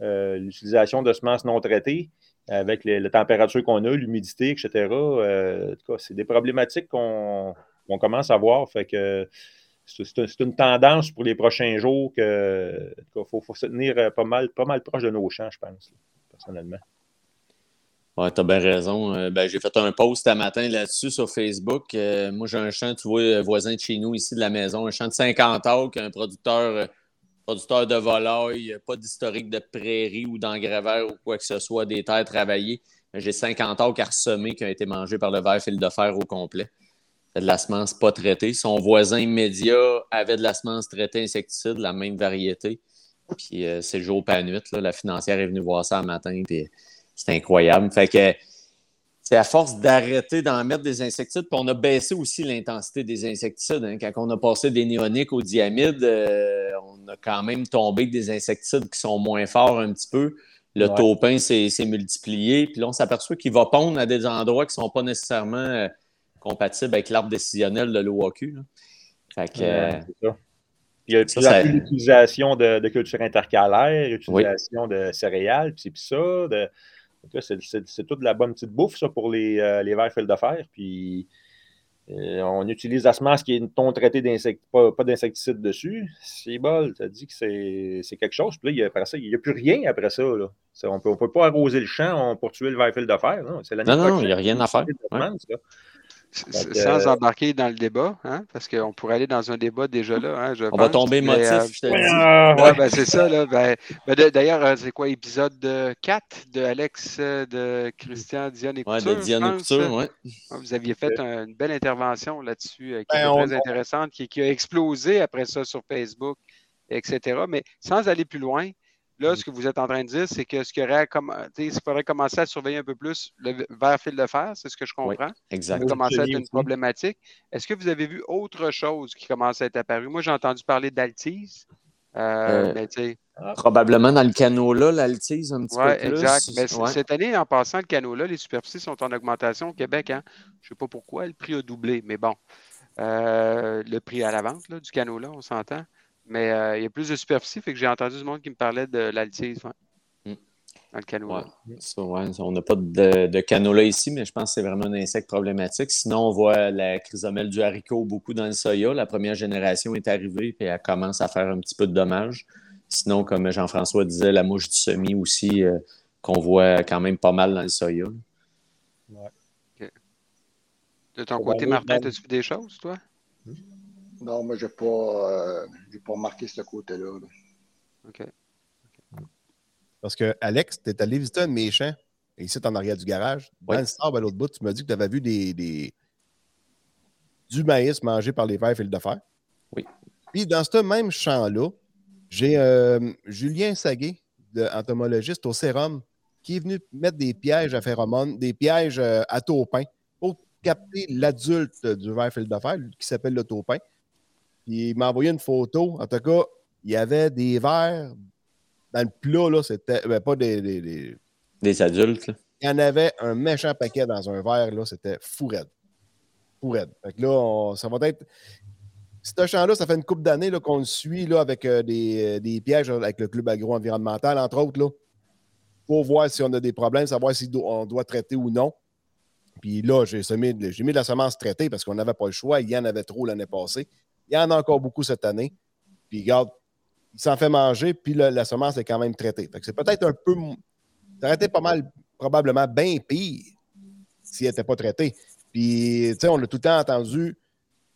l'utilisation de semences non traitées avec les, la température qu'on a, l'humidité, etc. en tout cas, c'est des problématiques qu'on commence à voir. Fait que c'est une tendance pour les prochains jours qu'il faut, se tenir euh, pas mal, pas mal proche de nos champs, je pense, personnellement. Oui, tu as bien raison. Euh, ben, j'ai fait un post un matin là-dessus sur Facebook. Euh, moi, j'ai un champ, tu vois, voisin de chez nous, ici de la maison, un champ de 50 acres, un producteur, producteur de volailles, pas d'historique de prairie ou d'engrais ou quoi que ce soit, des terres travaillées. J'ai 50 acres à ressemer qui ont été mangés par le verre fil de fer au complet de la semence pas traitée. Son voisin immédiat avait de la semence traitée insecticide, la même variété. Puis euh, c'est jour pas nuit. la financière est venue voir ça un matin, puis c'est incroyable. Fait que c'est à force d'arrêter d'en mettre des insecticides, puis on a baissé aussi l'intensité des insecticides. Hein. Quand on a passé des néoniques au diamide, euh, on a quand même tombé des insecticides qui sont moins forts un petit peu. Le taupin s'est multiplié, puis là, on s'aperçoit qu'il va pondre à des endroits qui ne sont pas nécessairement. Euh, compatible avec l'arbre décisionnel de l'OAQ. Fait que, Ouais, euh, ça. Il y a Ça, d'utilisation de, de culture intercalaire, utilisation de céréales, puis ça. De, c'est, toute la bonne petite bouffe, ça, pour les, euh, les vers fils de fer. Puis euh, on utilise la semence qui est non traitée d'insectes, pas, pas d'insecticide dessus. C'est bol, tu as dit que c'est, quelque chose. Puis là, il y a, après ça, il n'y a plus rien après ça. Là. On ne peut pas arroser le champ on- pour tuer le ver fil de fer. Non, Non, non, il y a rien à faire. Sans euh, embarquer dans le débat, hein, parce qu'on pourrait aller dans un débat déjà là. Hein, je on va tomber mais, motif, euh, je te le dis. Ah, Ouais, ouais. ben, c'est ça, là. Ben, ben, D'ailleurs, euh, c'est quoi, épisode euh, 4 de Alex, de Christian, Diane et Ouais, Couture, de je Diane pense? Couture, ouais. Ouais, Vous aviez fait un- une belle intervention là-dessus euh, qui Ben, était on- très intéressante, qui, qui a explosé après ça sur Facebook, etc. Mais sans aller plus loin, là, ce que vous êtes en train de dire, c'est que ce qu'il aurait comme, il faudrait commencer à surveiller un peu plus le verre fil de fer, c'est ce que je Oui, comprends. Oui. commence à être une problématique. Est-ce que vous avez vu autre chose qui commence à être apparue? Moi, j'ai entendu parler d'altise. Euh, Euh, mais sais, Probablement dans le canot-là, l'altise un petit ouais, peu plus. exact. Mais Ouais. cette année, en passant le canot-là, les superficies sont en augmentation au Québec. Hein? Je ne sais pas pourquoi, le prix a doublé, mais bon. Euh, le prix à la vente là, du canot-là, on s'entend. Mais euh, il y a plus de superficie, fait que j'ai entendu du monde qui me parlait de l'altise ouais, Mm. dans le. Ouais, ça, ouais, on n'a pas de, de canola ici, mais je pense que c'est vraiment un insecte problématique. Sinon, on voit la chrysomèle du haricot beaucoup dans le soya. La première génération est arrivée et elle commence à faire un petit peu de dommages. Sinon, comme Jean-François disait, la mouche du semis aussi, euh, qu'on voit quand même pas mal dans le soya. De ton Ouais, côté, Martin, as-tu vu des choses, toi? Non, moi, je n'ai pas, euh, j'ai pas remarqué ce côté-là. là. OK. Parce que Alex, tu es allé visiter un de mes champs, ici en arrière du garage. Dans Oui. le sable à l'autre bout, tu m'as dit que tu avais vu des, des- du maïs mangé par les vers fil de fer. Oui. Puis dans ce même champ-là, j'ai euh, Julien Saguet, de, entomologiste au sérum, qui est venu mettre des pièges à phéromones, des pièges euh, à taupin pour capter l'adulte du ver fil de fer, qui s'appelle le taupin. Puis il m'a envoyé une photo. En tout cas, il y avait des vers dans le plat, là, c'était ben, pas des, des- des- Des adultes, là. Il y en avait un méchant paquet dans un verre, là, c'était fou raide. Fou raide. Fait que là, on- ça va être. Ce champ-là, ça fait une couple d'années là, qu'on le suit là, avec euh, des, des pièges avec le club agro-environnemental, entre autres, là, pour voir si on a des problèmes, savoir si do- on doit traiter ou non. Puis là, j'ai j'ai mis de la semence traitée parce qu'on n'avait pas le choix. Il y en avait trop l'année passée. Il y en a encore beaucoup cette année. Puis regarde, il s'en fait manger, puis la, la semence est quand même traitée. Fait que c'est peut-être un peu. Ça aurait été pas mal, probablement bien pire s'il n'était pas traité. Puis, tu sais, on a tout le temps entendu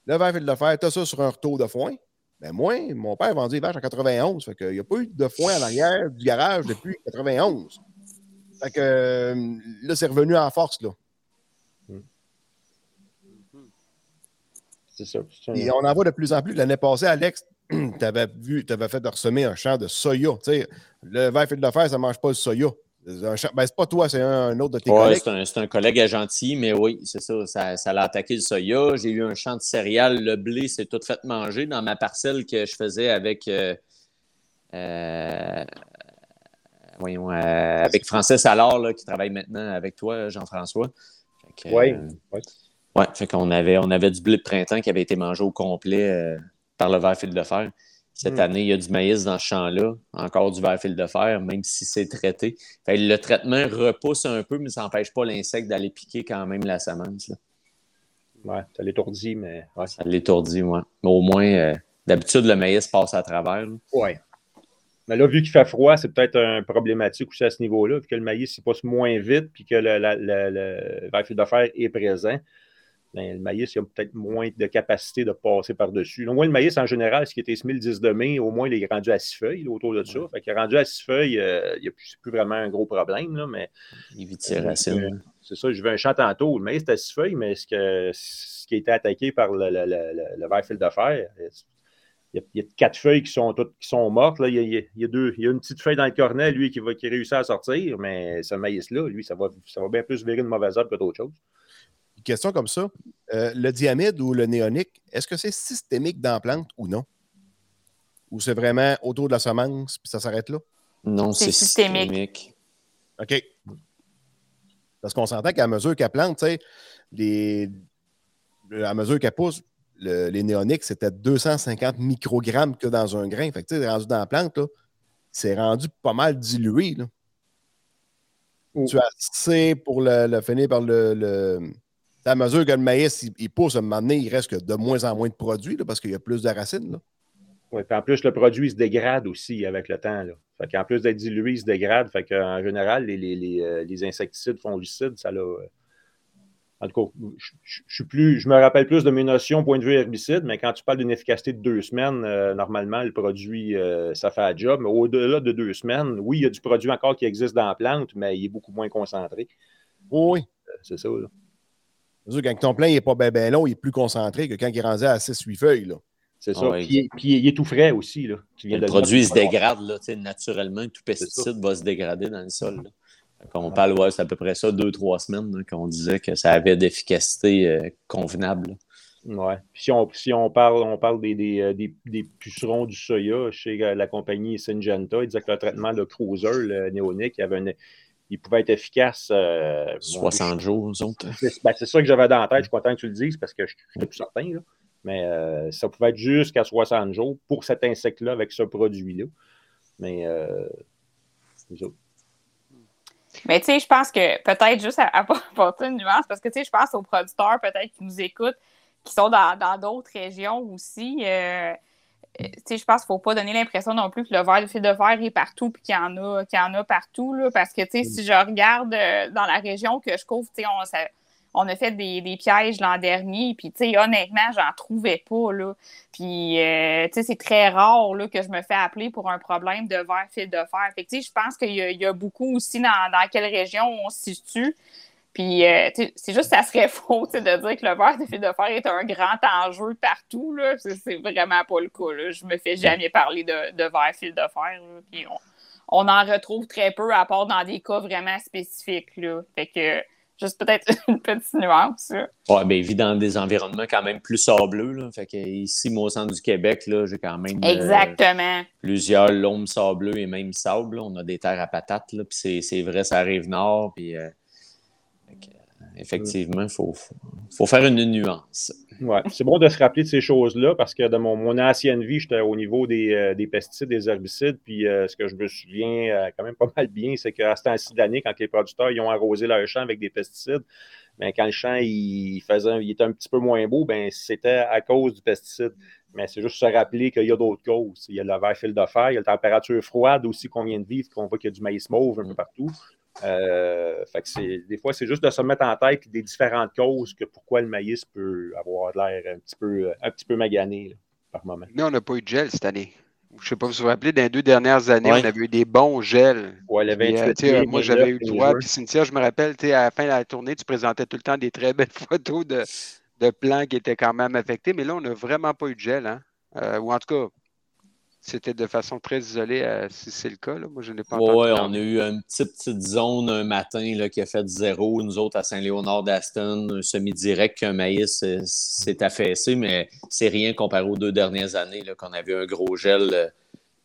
le verre fil de fer, t'as ça sur un retour de foin. Ben moi, mon père a vendu des vaches en 91. Fait qu'il n'y a pas eu de foin en arrière du garage depuis 91. Fait que euh, là, c'est revenu en force, là. C'est ça. c'est Et on en voit de plus en plus. L'année passée, Alex, [clears throat] tu avais vu, tu avais fait de ressemer un champ de soya. Tu sais, le verre fil de fer, ça ne mange pas le soya. Ben, c'est pas toi, c'est un, un autre de tes Ouais, collègues. c'est un, c'est un collègue à gentil, mais oui, c'est ça, ça. Ça l'a attaqué le soya. J'ai eu un champ de céréales. Le blé s'est tout fait manger dans ma parcelle que je faisais avec. euh, euh, voyons, euh, avec Francis Allard, là, qui travaille maintenant avec toi, Jean-François. Oui, euh, oui. ouais, fait qu'on avait, on avait du blé de printemps qui avait été mangé au complet euh, par le verre fil de fer. Cette Mm. année, il y a du maïs dans ce champ-là, encore du verre fil de fer, même si c'est traité. Fait le traitement repousse un peu, mais ça n'empêche pas l'insecte d'aller piquer quand même la semence. Ouais, ça l'étourdit, mais. Ouais. Ça l'étourdit, ouais. Mais au moins, euh, d'habitude, le maïs passe à travers. Ouais. Mais là, vu qu'il fait froid, c'est peut-être un problématique aussi à ce niveau-là, vu que le maïs il passe moins vite, puis que le, la- la- le verre fil de fer est présent. Ben, le maïs, il a peut-être moins de capacité de passer par-dessus. Au moins, le maïs, en général, ce qui était semé le 10 de mai, au moins, il est rendu à six feuilles là, autour de ça. Fait qu'il est rendu à six feuilles, euh, il n'y a plus, vraiment un gros problème, là, mais Il vit ses racines. c'est ça, je veux un champ tantôt. Le maïs, c'est à six feuilles, mais ce, que, ce qui a été attaqué par le, le, le, le- le verre fil de fer, il y, a, quatre feuilles qui sont toutes qui sont mortes. Là. Y a- il y a deux, il y a une petite feuille dans le cornet, lui, qui, va, qui réussit à sortir, mais ce maïs-là, lui, ça va, ça va bien plus virer une mauvaise herbe que d'autres choses. Une question comme ça. euh, le diamide ou le néonique, est-ce que c'est systémique dans la plante ou non? Ou c'est vraiment autour de la semence puis ça s'arrête là? Non, C'est systémique. systémique. OK. Parce qu'on s'entend qu'à mesure qu'elle plante, tu sais, les... à mesure qu'elle pousse, les néoniques, c'était 250 microgrammes que dans un grain. Fait que, tu sais, rendu dans la plante, c'est rendu pas mal dilué. Là. Tu as assez pour le, finir par le, À mesure que le maïs il, pousse, à un moment donné, il reste que de moins en moins de produits parce qu'il y a plus de racines. Oui, puis en plus, le produit se dégrade aussi avec le temps. Là. Fait qu'en plus d'être dilué, il se dégrade. Fait qu'en général, les, les, les, euh, les, insecticides fongicides, ça l'a. Euh, en tout cas, je, plus, je me rappelle plus de mes notions point de vue herbicide, mais quand tu parles d'une efficacité de deux semaines, euh, normalement, le produit, ça fait un job. Mais au-delà de deux semaines, oui, il y a du produit encore qui existe dans la plante, mais il est beaucoup moins concentré. Oui. c'est ça. Là. Quand ton plein n'est pas bien long, il est plus concentré que quand il est rendu à 6-8 feuilles. Là. C'est ça. puis, il est tout frais aussi. Là, le produit se dégrade là, naturellement. Tout pesticide va se dégrader dans le sol. on parle, ouais, c'est à peu près ça, deux, trois semaines qu'on disait que ça avait d'efficacité euh, convenable. Oui. Si on, si on parle, on parle des, des, euh, des, des, pucerons du soya chez la compagnie Syngenta, il disait que le traitement de Cruiser, le néonique, il, avait il pouvait être efficace. 60 euh, jours, nous autres. Ben, c'est ça que j'avais dans la tête. Je suis content que tu le dises parce que je suis plus certain. Là. Mais euh, ça pouvait être jusqu'à 60 jours pour cet insecte-là avec ce produit-là. Mais euh, Mais tu sais, je pense que peut-être juste à, apporter [laughs] une nuance, parce que tu sais, je pense aux producteurs peut-être qui nous écoutent, qui sont dans d'autres régions aussi. Euh, je pense qu'il ne faut pas donner l'impression non plus que le verre de fil de verre est partout puis qu'il y en a, qu'il y en a partout. Là, parce que, si je regarde dans la région que je couvre, on, on a fait des, pièges l'an dernier, puis, honnêtement, j'en trouvais pas, là. Puis, euh, c'est très rare, là, que je me fais appeler pour un problème de verre fil de fer. Je pense qu'il y, a beaucoup aussi dans, quelle région on se situe. Puis, euh, c'est juste ça serait [laughs] faux de dire que le verre de fil de fer est un grand enjeu partout. Là. C'est, vraiment pas le cas. Là. Je me fais jamais parler de, de verre fil de fer. Puis on, en retrouve très peu, à part dans des cas vraiment spécifiques. Là. Fait que Juste peut-être [laughs] une petite nuance. Oui, bien, il vit dans des environnements quand même plus sableux. Là. Fait que ici, moi, au centre du Québec, là, j'ai quand même euh, plusieurs lomes sableux et même sable. On a des terres à patates. Là, puis c'est, vrai, ça arrive nord. Puis, euh, effectivement, il faut, faut, faire une nuance. Ouais. C'est bon de se rappeler de ces choses-là parce que dans mon, ancienne vie, j'étais au niveau des, euh, pesticides, des herbicides. Puis euh, ce que je me souviens euh, quand même pas mal bien, c'est qu'à ce temps-ci quand les producteurs ils ont arrosé leur champ avec des pesticides, ben, quand le champ il faisait, il était un petit peu moins beau, ben, c'était à cause du pesticide. Mais c'est juste se rappeler qu'il y a d'autres causes. Il y a le vert fil de fer, il y a la température froide aussi qu'on vient de vivre, qu'on voit qu'il y a du maïs mauve un peu partout. Euh, fait que des fois, c'est juste de se mettre en tête des différentes causes que pourquoi le maïs peut avoir l'air un petit peu, un petit peu magané par moment. Nous, on n'a pas eu de gel cette année. Je ne sais pas si vous vous rappelez, dans les deux dernières années, on avait eu des bons gels. Ouais, le 28 euh, moi, j'avais eu le droit. Puis Cynthia, je me rappelle, à la fin de la tournée, tu présentais tout le temps des très belles [laughs] photos de, de plants qui étaient quand même affectés. Mais là, on n'a vraiment pas eu de gel. Hein? Euh, ou en tout cas, c'était de façon très isolée, euh, si c'est le cas. Là. Moi, je n'ai pas entendu. Oui, on a eu une petite, petite zone un matin là, qui a fait zéro. Nous autres, à Saint-Léonard d'Aston, un semi-direct qu'un maïs euh, s'est affaissé, mais c'est rien comparé aux deux dernières années qu'on avait un gros gel. Euh,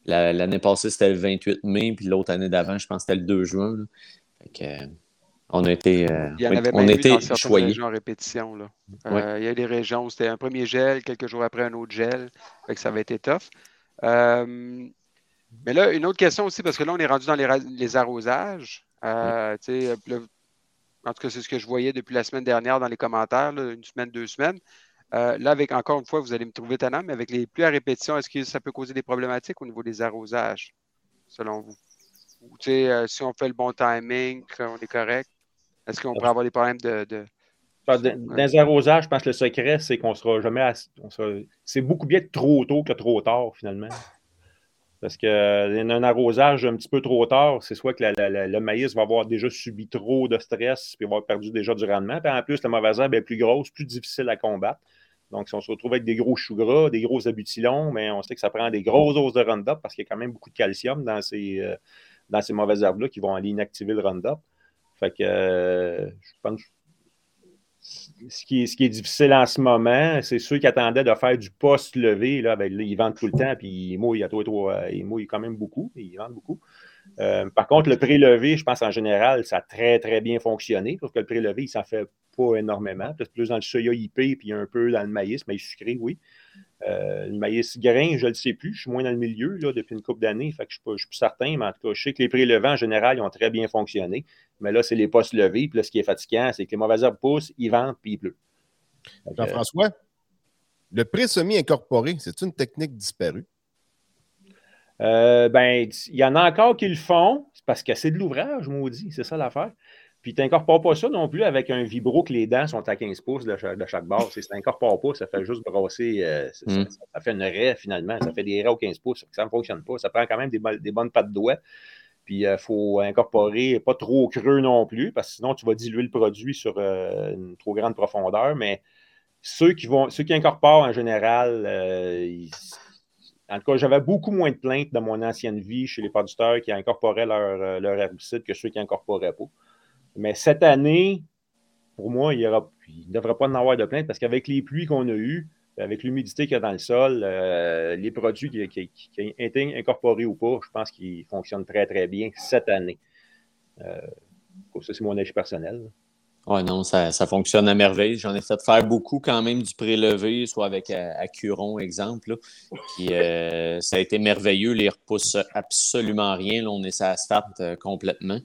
l'année passée, c'était le 28 mai, puis l'autre année d'avant, je pense que c'était le 2 juin. on a été, il y en avait on était dans choyés. régions en répétition. Là. il y a des régions où c'était un premier gel, quelques jours après un autre gel. Fait que ça avait été tough. Euh, mais là, une autre question aussi, parce que là, on est rendu dans les, arrosages. Euh, en tout cas, c'est ce que je voyais depuis la semaine dernière dans les commentaires, une semaine, deux semaines. Euh, là, avec encore une fois, vous allez me trouver étonnant, mais avec les pluies à répétition, est-ce que ça peut causer des problématiques au niveau des arrosages, selon vous? Ou si on fait le bon timing, on est correct, est-ce qu'on pourrait avoir des problèmes de dans les arrosages, je pense que le secret, c'est qu'on sera jamais. C'est beaucoup bien trop tôt que trop tard, finalement. Parce qu'un euh, arrosage un petit peu trop tard, c'est soit que le maïs va avoir déjà subi trop de stress puis va avoir perdu déjà du rendement. Puis en plus, la mauvaise herbe est plus grosse, plus difficile à combattre. Donc, si on se retrouve avec des gros choux gras, des gros abutilons, mais on sait que ça prend des grosses doses de Roundup parce qu'il y a quand même beaucoup de calcium dans ces, euh, dans ces mauvaises herbes-là qui vont aller inactiver le Roundup. Fait que euh, je pense ce qui, est, difficile en ce moment, c'est ceux qui attendaient de faire du poste levé. Là, ben, ils vendent tout le temps, puis ils mouillent, toi, toi, ils mouillent quand même beaucoup, ils vendent beaucoup. Euh, par contre, le prélevé, je pense en général, ça a très, très bien fonctionné, parce que le prélevé, il s'en fait pas énormément. Peut-être plus dans le soya IP, puis un peu dans le maïs, maïs sucré, oui. Euh, le maïs grain, je ne le sais plus. Je suis moins dans le milieu là, depuis une couple d'années. Fait que je ne suis, plus certain, mais en tout cas, je sais que les prélevants, en général, ils ont très bien fonctionné. Mais là, c'est les postes levés. Puis là, ce qui est fatigant, c'est que les mauvaises herbes poussent, ils vendent, puis il pleut. Jean-François, le pré-semi incorporé, c'est une technique disparue? Euh, ben, il y en a encore qui le font, parce que c'est de l'ouvrage, maudit, c'est ça l'affaire. Puis tu n'incorpores pas ça non plus avec un vibro que les dents sont à 15 pouces de chaque, de chaque bord. Ça n'incorpore pas, ça fait juste brasser. Euh, hmm. ça, fait une raie finalement. Ça fait des raies aux 15 pouces. Ça ne fonctionne pas. Ça prend quand même des, des bonnes pattes de doigts. Puis il euh, faut incorporer pas trop creux non plus, parce que sinon tu vas diluer le produit sur euh, une trop grande profondeur. Mais ceux qui vont, ceux qui incorporent en général, en tout cas, j'avais beaucoup moins de plaintes dans mon ancienne vie chez les producteurs qui incorporaient leur, leur herbicide que ceux qui n'incorporaient pas. Mais cette année, pour moi, il ne devrait pas en avoir de plainte parce qu'avec les pluies qu'on a eues, avec l'humidité qu'il y a dans le sol, euh, les produits qui, ont été incorporés ou pas, je pense qu'ils fonctionnent très, très bien cette année. Euh, ça, c'est mon avis personnel. Oui, non, ça, fonctionne à merveille. J'en ai fait faire beaucoup quand même du prélevé, soit avec Acuron, exemple. qui, euh, ça a été merveilleux. Les repousse absolument rien. Là, on est sur l'asphalte complètement.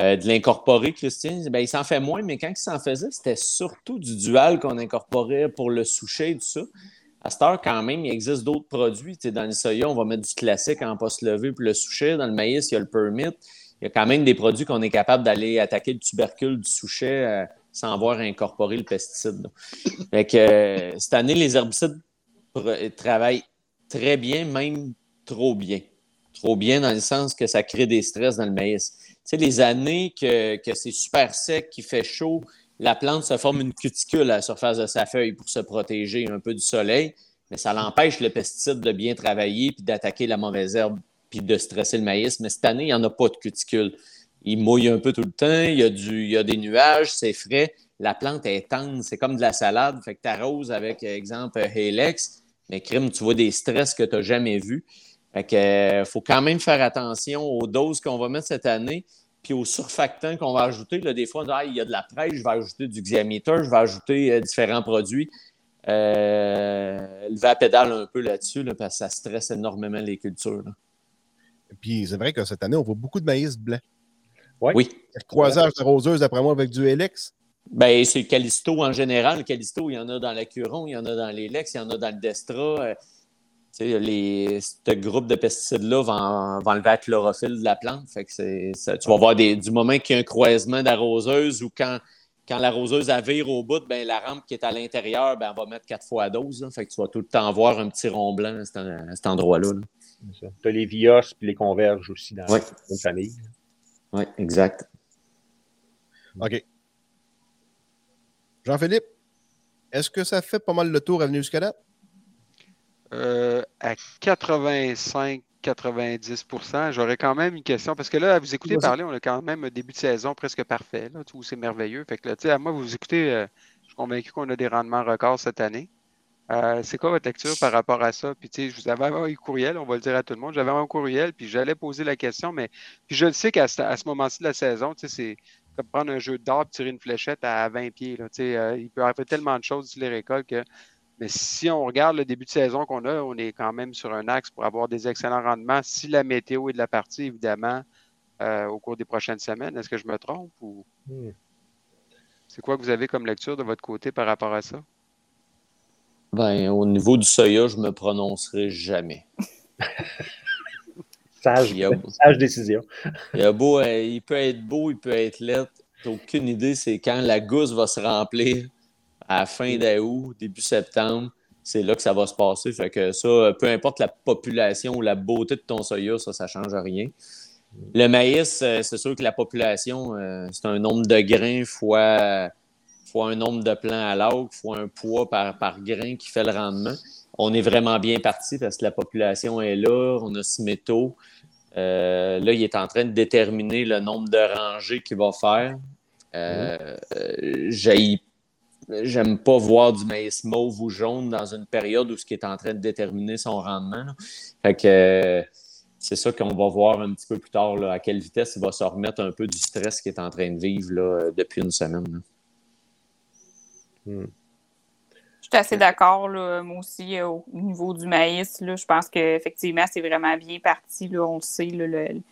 Euh, de l'incorporer, Christian, ben, il s'en fait moins, mais quand il s'en faisait, c'était surtout du dual qu'on incorporait pour le soucher et tout ça. À cette heure, quand même, il existe d'autres produits. dans le soya, on va mettre du classique en poste levé pour le soucher. Dans le maïs, il y a le permit. Il y a quand même des produits qu'on est capable d'aller attaquer le tubercule du souchet euh, sans avoir incorporé le pesticide. Euh, cette année, les herbicides travaillent très bien, même trop bien. Trop bien dans le sens que ça crée des stress dans le maïs sais, les années que, c'est super sec, qu'il fait chaud, la plante se forme une cuticule à la surface de sa feuille pour se protéger un peu du soleil, mais ça l'empêche le pesticide de bien travailler puis d'attaquer la mauvaise herbe puis de stresser le maïs. Mais cette année, il n'y en a pas de cuticule. Il mouille un peu tout le temps, il y a, du, y a des nuages, c'est frais. La plante est tendre, c'est comme de la salade. Fait que tu arroses avec, exemple, Halex, mais crime, tu vois des stress que tu n'as jamais vus. Fait que, euh, faut quand même faire attention aux doses qu'on va mettre cette année, puis aux surfactants qu'on va ajouter. Là, des fois, il y a de la presse, je vais ajouter du Xiameter, je vais ajouter euh, différents produits. Euh, le va pédale un peu là-dessus, parce que ça stresse énormément les cultures. Puis c'est vrai que cette année, on voit beaucoup de maïs blanc. Oui. Le croisage de roseuse, d'après moi, avec du Helix. Ben, c'est le Calisto en général. Le Calisto, il y en a dans la Curon, il y en a dans les Lex, il y en a dans le Destra. Les, ce groupe de pesticides-là va, enlever la chlorophylle de la plante. Fait que ça, tu vas voir des, du moment qu'il y a un croisement d'arroseuse ou quand, quand l'arroseuse vire au bout, ben, la rampe qui est à l'intérieur, ben, on va mettre quatre fois la dose. Fait que tu vas tout le temps voir un petit rond blanc à cet, endroit-là. Tu as les vios et les converges aussi dans la même famille. Oui, exact. OK. Jean-Philippe, est-ce que ça fait pas mal le tour à venir jusqu'à euh, à 85-90% J'aurais quand même une question, parce que là, à vous écouter parler, on a quand même un début de saison presque parfait, là, où c'est merveilleux. Fait que là, à moi, vous écoutez, euh, je suis convaincu qu'on a des rendements records cette année. Euh, c'est quoi votre lecture par rapport à ça? Puis, tu sais, je vous avais envoyé un courriel, on va le dire à tout le monde. J'avais un courriel, puis j'allais poser la question, mais puis je le sais qu'à ce, moment-ci de la saison, tu sais, c'est comme prendre un jeu d'or tirer une fléchette à 20 pieds. Là, tu sais, il peut arriver tellement de choses sur les récoltes que mais si on regarde le début de saison qu'on a, on est quand même sur un axe pour avoir des excellents rendements si la météo est de la partie, évidemment, euh, au cours des prochaines semaines. Est-ce que je me trompe ou hmm. c'est quoi que vous avez comme lecture de votre côté par rapport à ça? Ben, au niveau du soya, je me prononcerai jamais. [laughs] sage, décision. il, a beau, euh, il peut être beau, il peut être laid. aucune idée, c'est quand la gousse va se remplir à la fin d'août, début septembre, c'est là que ça va se passer. Fait que ça, peu importe la population ou la beauté de ton soya, ça, ça ne change rien. Le maïs, euh, c'est sûr que la population, euh, c'est un nombre de grains fois, fois un nombre de plants à l'arbre, fois un poids par, par grain qui fait le rendement. On est vraiment bien parti parce que la population est là, on a six métaux. Euh, là, il est en train de déterminer le nombre de rangées qu'il va faire. Euh, j'aime pas voir du maïs mauve ou jaune dans une période où ce qui est en train de déterminer son rendement. Fait que c'est ça qu'on va voir un petit peu plus tard, à quelle vitesse il va se remettre un peu du stress qu'il est en train de vivre là, depuis une semaine. Hmm. Je suis assez d'accord, là, moi aussi, euh, au niveau du maïs. Là, je pense qu'effectivement, c'est vraiment bien parti. Là, on le sait, là, le-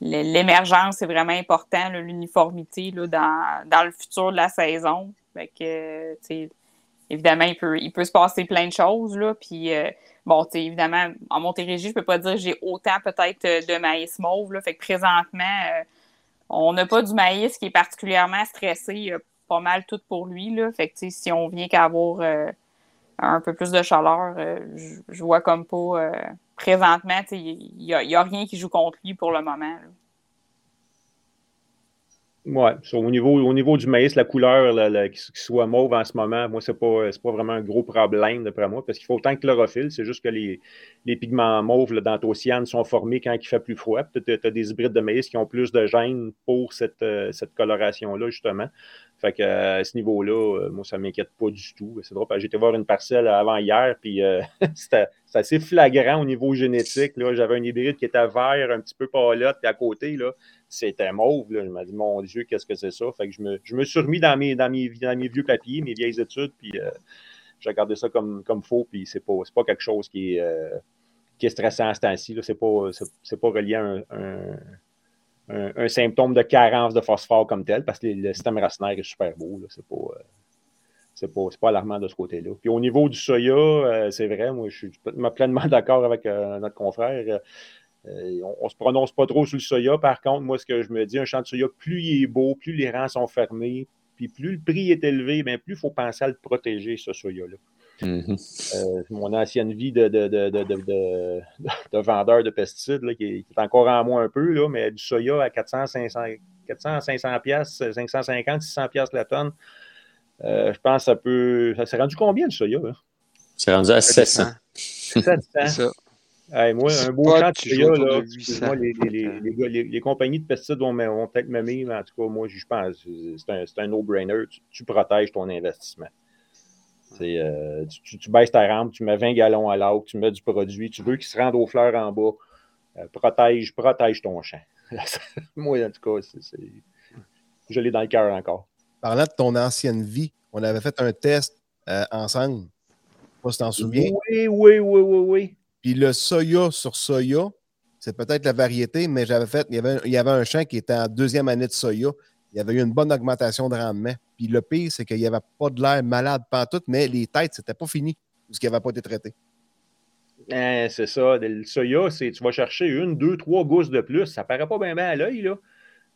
l'émergence, c'est vraiment important, là, l'uniformité là, dans, dans le futur de la saison. Fait que, tu sais, évidemment, il peut, se passer plein de choses. Là, puis, euh, bon, tu sais, évidemment, en Montérégie, je peux pas dire que j'ai autant peut-être euh, de maïs mauve. Là, fait que présentement, euh, on n'a pas du maïs qui est particulièrement stressé. Pas mal tout pour lui. Là. Fait que, tu sais, si on vient qu'à avoir un peu plus de chaleur, je, vois comme pas présentement, il n'y a, a rien qui joue contre lui pour le moment. là. So, au, niveau, au niveau du maïs, la couleur, qu'il soit mauve en ce moment, moi, c'est pas, c'est pas vraiment un gros problème, d'après moi, parce qu'il faut autant de chlorophylle. C'est juste que les, les pigments mauves là, d'anthocyanes sont formés quand il fait plus froid. Tu as, des hybrides de maïs qui ont plus de gènes pour cette, euh, cette coloration-là, justement. Fait que euh, à ce niveau-là, euh, moi, ça ne m'inquiète pas du tout. C'est drôle, été voir une parcelle avant hier, puis euh, [laughs] c'était assez flagrant au niveau génétique. J'avais un hybride qui était vert, un petit peu pâlotte, puis à côté, c'était mauve. Là. Je me dis, mon Dieu, qu'est-ce que c'est ça? Fait que je me, je me suis remis dans mes, dans, mes, vieux papiers, mes vieilles études, puis euh, j'ai regardé ça comme, comme faux, puis c'est pas, pas quelque chose qui est, qui est stressant à ce temps-ci. C'est pas, pas relié à un- un- symptôme de carence de phosphore comme tel, parce que le système racinaire est super beau. là. C'est pas. euh, c'est pas, pas alarmant de ce côté-là. Puis au niveau du soya, euh, c'est vrai, moi, je suis pleinement [laughs] d'accord avec euh, notre confrère. Euh, on, on se prononce pas trop sur le soya. Par contre, moi, ce que je me dis, un champ de soya, plus il est beau, plus les rangs sont fermés, puis plus le prix est élevé, bien, plus il faut penser à le protéger, ce soya-là. Euh, mon ancienne vie de, de, de, de, de, de- de vendeur de pesticides, là, qui, est, qui est encore en moi un peu, là, mais du soya à 400, 500, 400 500 piastres, 550, 600 piastres la tonne, euh, je pense que ça peut... Ça s'est rendu combien, le soya? C'est rendu à Ça 700. dépend. 700. C'est ça. Hey, moi, un beau champ de soya, là, de 800, excuse-moi, les, les, les, donc, les gars- les- les compagnies de pesticides vont, peut-être m'aimer, mais en tout cas, moi, je pense que c'est un, c'est un no-brainer. Tu, tu protèges ton investissement. Euh, tu, tu- tu baisses ta rampe, tu mets 20 gallons à l'eau, tu mets du produit, tu veux qu'il se rende aux fleurs en bas. euh, protège, protège ton champ. [laughs] moi, en tout cas, je l'ai dans le cœur encore. Parlant de ton ancienne vie, on avait fait un test euh, ensemble. Je sais pas si tu t'en souviens. Oui, oui, oui, oui, oui. Puis le soya sur soya, c'est peut-être la variété, mais j'avais fait, il y avait, il y avait un champ qui était en deuxième année de soya. Il y avait eu une bonne augmentation de rendement. Puis le pire, c'est qu'il n'y avait pas de l'air malade pantoute, mais les têtes, c'était pas fini, parce qu'il n'avait pas été traité. Hein, c'est ça. Le soya, c'est tu vas chercher une, deux, trois gousses de plus. Ça paraît pas bien bien à l'œil, là.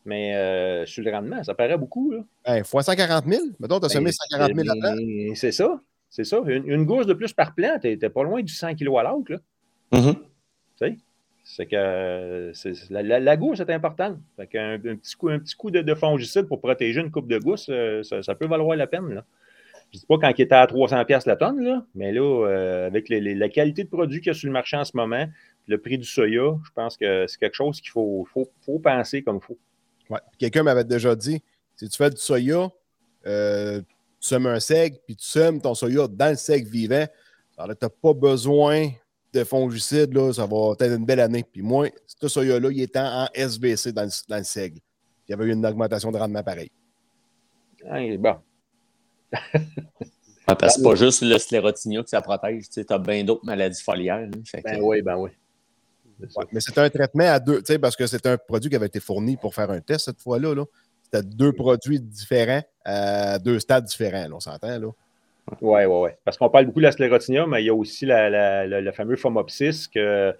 Mais euh, sur le rendement, ça paraît beaucoup. Là. Hey, fois 140 000, mettons, tu as semé 140 000 là-dedans. Ben, C'est ça. C'est ça. Une, une gousse de plus par plant, t'es t'es pas loin du 100 kg à l'autre. là. Mhm. C'est que euh, la, gousse est importante. Un, petit coup, un petit coup de, de fongicide pour protéger une coupe de gousse, euh, ça, peut valoir la peine. Là. Je dis pas quand il était à 300$ piastres la tonne, là, mais là, euh, avec les- la qualité de produit qu'il y a sur le marché en ce moment, le prix du soya, je pense que c'est quelque chose qu'il faut, faut, faut penser comme il faut. Quelqu'un m'avait déjà dit si tu fais du soya, tu sèmes un seigle, puis tu sèmes ton soya dans le seigle vivant, alors tu n'as pas besoin de fongicide, là, ça va être une belle année. Puis moi, ce soya-là, il était en SVC dans le, dans le seigle. Il y avait eu une augmentation de rendement pareil. Hein, bon. Ouais, parce que c'est pas juste le sclérotinia que ça protège. Tu as bien d'autres maladies foliaires. hein. Fait que- Ben oui, ben oui. Ouais, Mais c'est un traitement à deux, tu sais, parce que c'est un produit qui avait été fourni pour faire un test cette fois-là. Là. C'était deux produits différents à deux stades différents, là, on s'entend. là. Oui, oui, oui. Parce qu'on parle beaucoup de la sclérotinia, mais il y a aussi la, la- la- le fameux phomopsis que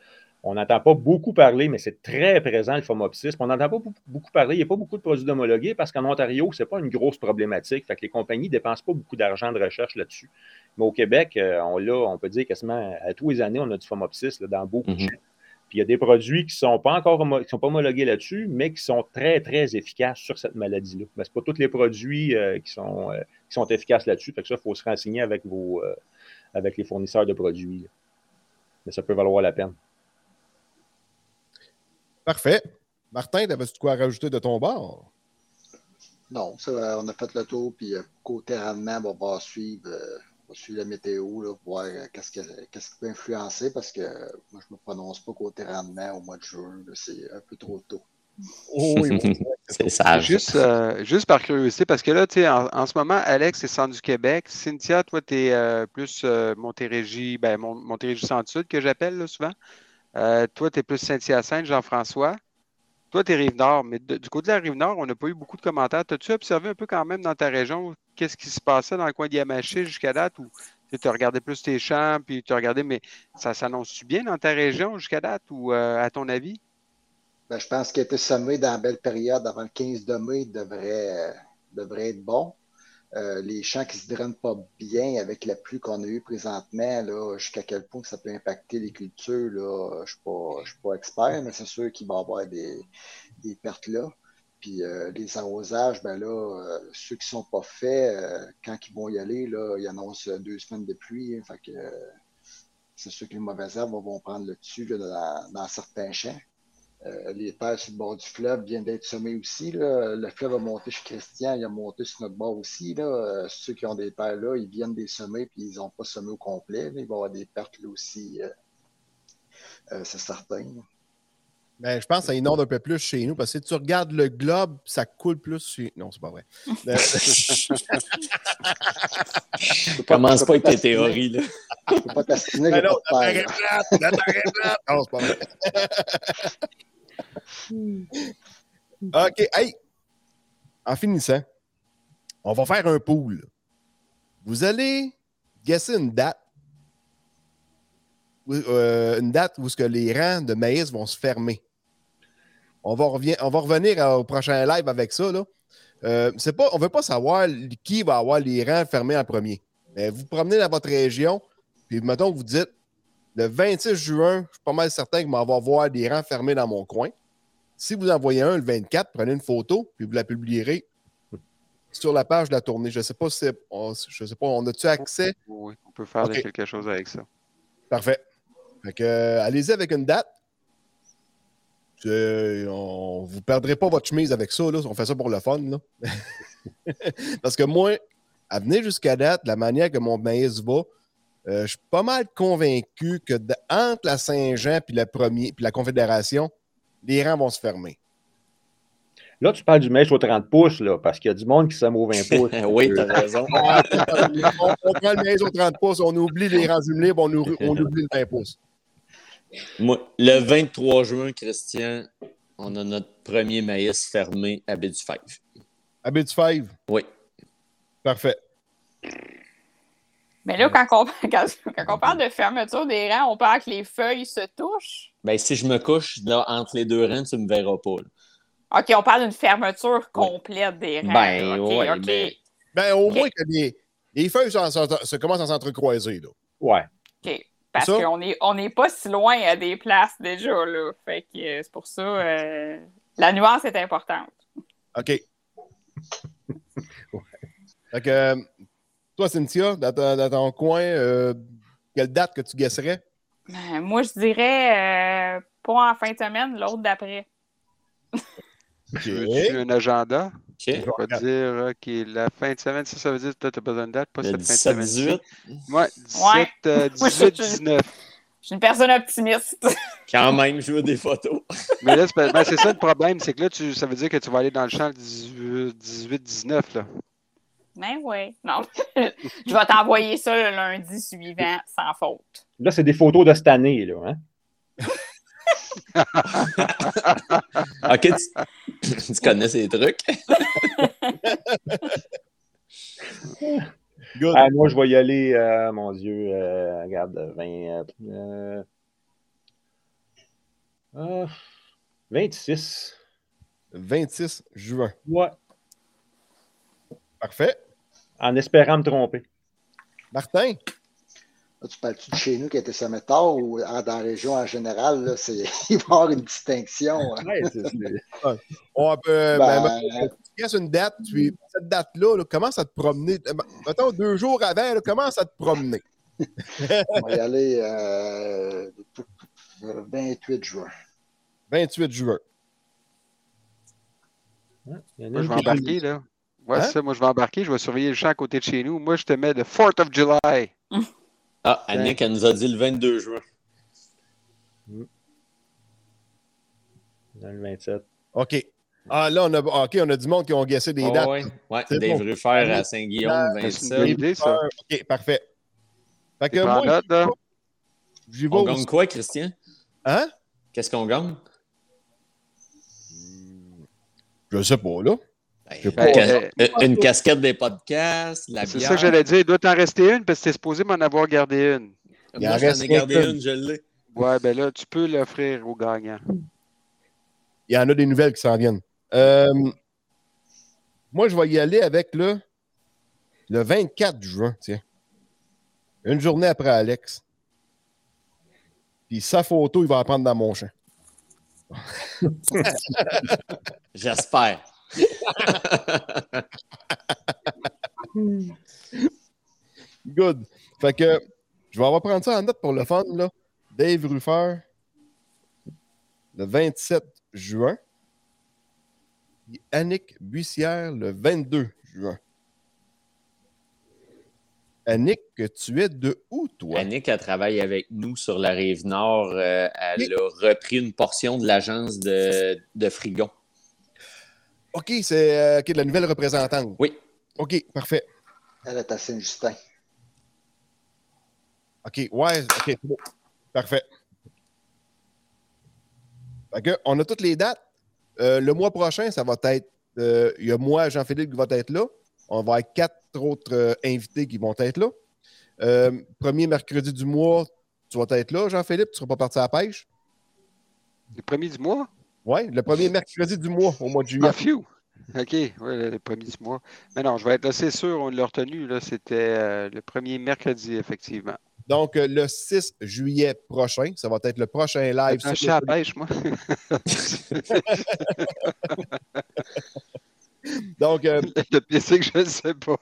on n'entend pas beaucoup parler, mais c'est très présent le phomopsis. On n'entend pas beaucoup- parler. Il n'y a pas beaucoup de produits homologués parce qu'en Ontario, ce n'est pas une grosse problématique. Fait que les compagnies ne dépensent pas beaucoup d'argent de recherche là-dessus. Mais au Québec, euh, on l'a, on peut dire quasiment à tous les années, on a du phomopsis là, dans beaucoup de Mhm. champs. Puis il y a des produits qui ne sont pas encore qui sont pas homologués là-dessus, mais qui sont très, très efficaces sur cette maladie-là. Mais ce pas tous les produits euh, qui, sont, euh, qui sont efficaces là-dessus. Fait que ça, il faut se renseigner avec, vos, euh, avec les fournisseurs de produits. là. Mais ça peut valoir la peine. Parfait. Martin, t'avais-tu de quoi rajouter de ton bord? Non, ça, on a fait le tour, puis côté rendement, on va suivre, euh, va suivre la météo, là, pour voir euh, qu'est-ce, que- qu'est-ce qui peut influencer, parce que moi, je ne me prononce pas côté rendement au mois de juin, là, c'est un peu trop tôt. Oh, oui. [laughs] C'est sage. Juste, euh, juste par curiosité, parce que là, tu sais, en, en ce moment, Alex, c'est centre du Québec. Cynthia, toi, tu es plus euh, Montérégie, ben, Mon- Montérégie Centre-Sud que j'appelle là, souvent. Euh, toi, tu es plus Saint-Hyacinthe, Jean-François. Toi, tu es Rive-Nord, mais de- du côté de la Rive-Nord, on n'a pas eu beaucoup de commentaires. T'as-tu observé un peu quand même dans ta région qu'est-ce qui se passait dans le coin d'Yamaché jusqu'à date ou tu regardé plus tes champs, puis tu regardé, mais ça s'annonce-tu bien dans ta région jusqu'à date ou euh, à ton avis? Ben, je pense qu'il été semé dans la belle période avant le 15 de mai devrait, euh, devrait être bon. Euh, les champs qui se drainent pas bien avec la pluie qu'on a eue présentement, jusqu'à quel point ça peut impacter les cultures, là, je ne suis, suis pas expert, mais c'est sûr qu'il va y avoir des, des pertes là. Puis euh, les arrosages, ben là, euh, ceux qui sont pas faits, euh, quand ils vont y aller, là, ils annoncent deux semaines de pluie. hein, fait que c'est sûr que les mauvaises herbes vont prendre le dessus là, dans, certains champs. Les terres sur le bord du fleuve viennent d'être semées aussi. Là. Le fleuve a monté chez Christian, il a monté sur notre bord aussi. Là. Ceux qui ont des terres là, ils viennent des semer puis ils n'ont pas semé au complet. là. Il va y avoir des pertes là aussi, c'est certain. Ben, je pense que ça inonde un peu plus chez nous parce que si tu regardes le globe, ça coule plus chez. Non, c'est pas vrai. [laughs] Euh, Commence pas avec tes théories. Là. Je ne peux pas t'astiner, Ben j'ai non, pas la de terre terre. est plate, la terre est plate. Non, c'est pas vrai. [laughs] OK, hey, en finissant, on va faire un pool. Vous allez guesser une date. où- euh, une date où ce que les rangs de maïs vont se fermer. On va, revien- on va revenir au prochain live avec ça. Là. Euh, pas, on ne veut pas savoir qui va avoir les rangs fermés en premier. Mais vous promenez dans votre région, puis mettons que vous dites le 26 juin, je suis pas mal certain que m'en va voir des rangs fermés dans mon coin. Si vous en voyez un le 24, prenez une photo, puis vous la publierez sur la page de la tournée. Je ne sais pas si on, je sais pas, on a-tu accès? Oui, on peut faire quelque chose avec ça. Parfait. Fait que, euh, allez-y avec une date. On, vous ne perdrez pas votre chemise avec ça. Là. On fait ça pour le fun. là. [laughs] Parce que moi, à venir jusqu'à date, la manière que mon maïs va, euh, je suis pas mal convaincu que de- entre la Saint-Jean puis la, premier, puis la Confédération, les rangs vont se fermer. Là, tu parles du mèche au 30 pouces, là, parce qu'il y a du monde qui s'aime au 20 pouces. [laughs] oui, t'as raison. on, on prend le maïs au 30 pouces, on oublie les rangs puis on, on oublie le 20 pouces. Moi, le 23 juin, Christian, on a notre premier maïs fermé à baie du Five. À 5, Oui. parfait. Mais là, quand on, [laughs] quand, quand on parle de fermeture des rangs, on parle que les feuilles se touchent? Ben, si je me couche là, entre les deux rangs, tu ne me verras pas. là. OK, on parle d'une fermeture complète des rangs. Ben, là. OK, ouais, mais- Ben, au moins que les, les feuilles se commencent à s'entrecroiser. Là. Ouais. OK. Parce qu'on n'est on est pas si loin à des places déjà, là. Fait que euh, c'est pour ça, euh, la nuance est importante. OK. [laughs] Fait que, euh, toi, Cynthia, dans, ton- dans ton coin, euh, quelle date que tu guesserais? Ben, moi, je dirais euh, pas en fin de semaine, l'autre d'après. OK. Veux-tu un agenda? OK. On va dire, OK, la fin de semaine, ça, ça veut dire que tu as besoin de date, pas Le cette fin de 17, semaine. 18. Moi, 17, Ouais. euh, [laughs] Moi, 18, je- 19. Je suis une personne optimiste. [laughs] Quand même, je veux des photos. [laughs] Mais là, c'est ben, c'est ça le problème, c'est que là, tu, ça veut dire que tu vas aller dans le champ le 18, 18 19. Là. Ben oui. Non. je vais t'envoyer ça le lundi suivant, sans faute. Là, c'est des photos de cette année, là. Hein? OK, tu, tu connais ces trucs? Good. Ah, moi, je vais y aller, euh, mon Dieu, euh, regarde, 20. euh, euh, ah, 26. 26 juin. Ouais. Parfait. En espérant me tromper. Martin? Tu parles-tu de chez nous qui a été semé tard ou dans la région en général? Là, c'est- [laughs] il va y avoir une distinction. hein? Ouais, On peut, Ben, ben, ben, tu une date, puis cette date-là, là, commence à te promener? Euh, Mettons deux jours avant, là, commence à te promener? on va y aller euh, 28 juin. 28 juin. Il y en a Moi, je vais embarquer, là. Ouais, Hein? c'est ça, moi, je vais embarquer, je vais surveiller le champ à côté de chez nous. Moi, je te mets le 4th of July. [laughs] Ah, Annick, elle nous a dit le 22 juin. Dans le 27. OK. Ah, là, on a, OK, on a du monde qui ont guessé des Oh, dates. ouais, ouais. C'est Dave bon. Ruffer à Saint-Guillaume, C'est une Vincent. bonne idée, ça. OK, parfait. Fait que moi, note, là? j'y vais On gagne quoi, Christian? Hein? Qu'est-ce qu'on gagne? Je sais pas, là. Ben, Je sais une, pas. ca- une casquette des podcasts, la C'est ça que j'allais dire. Il doit t'en rester une parce que t'es supposé m'en avoir gardé une. Il en Moi, j'en reste ai gardé une, je l'ai. Ouais, ben là, tu peux l'offrir au gagnant. Il y en a des nouvelles qui s'en viennent. Euh, moi, je vais y aller avec le, le 24 juin, tiens. Une journée après Alex. Puis sa photo, il va la prendre dans mon champ. [laughs] [laughs] J'espère. [laughs] Good. Fait que je vais avoir prendre ça en note pour le fun, là. Dave Ruffer, le 27 juin. Puis Annick Buissière, le 22 juin. Annick, tu es de où, toi? Annick, elle travaille avec nous sur la rive nord. Euh, elle a repris une portion de l'agence de, de Frigon. OK, c'est euh, ok, la nouvelle représentante. Oui. OK, parfait. Elle est à Saint-Justin. OK, ouais, OK, c'est bon. Parfait. Fait que, on a toutes les dates. Euh, le mois prochain, ça va être. euh, Il y a moi, Jean-Philippe, qui va être là. On va avoir quatre autres euh, invités qui vont être là. Euh, premier mercredi du mois, tu vas être là, Jean-Philippe. Tu ne seras pas parti à la pêche. Le premier du mois? Oui, le premier mercredi du mois, au mois de juillet. Ah! OK, ouais, le, le premier du mois. Mais non, je vais être là, c'est sûr, on l'a retenu. Là, c'était euh, le premier mercredi, effectivement. Donc, euh, le 6 juillet prochain, ça va être le prochain live. Je suis à la pêche, moi. [laughs] Donc, euh, [laughs] le que je ne sais pas.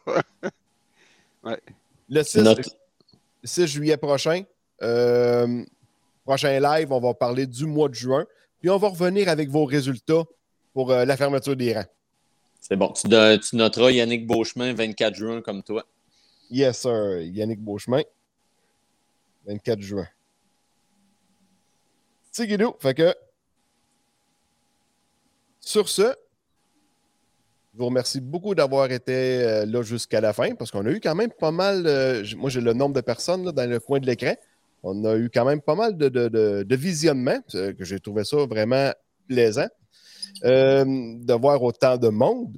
[laughs] le 6, Notre- 6 juillet prochain, euh, prochain live, on va parler du mois de juin. Puis on va revenir avec vos résultats pour euh, la fermeture des rangs. C'est bon. Tu, noteras Yannick Beauchemin, 24 juin, comme toi. Yes, sir. Yannick Beauchemin. 24 juin. Tigidou. Fait que. Sur ce, je vous remercie beaucoup d'avoir été euh, là jusqu'à la fin parce qu'on a eu quand même pas mal. euh, moi, j'ai le nombre de personnes là, dans le coin de l'écran. On a eu quand même pas mal de, de, de- de visionnements, euh, que j'ai trouvé ça vraiment plaisant euh, de voir autant de monde.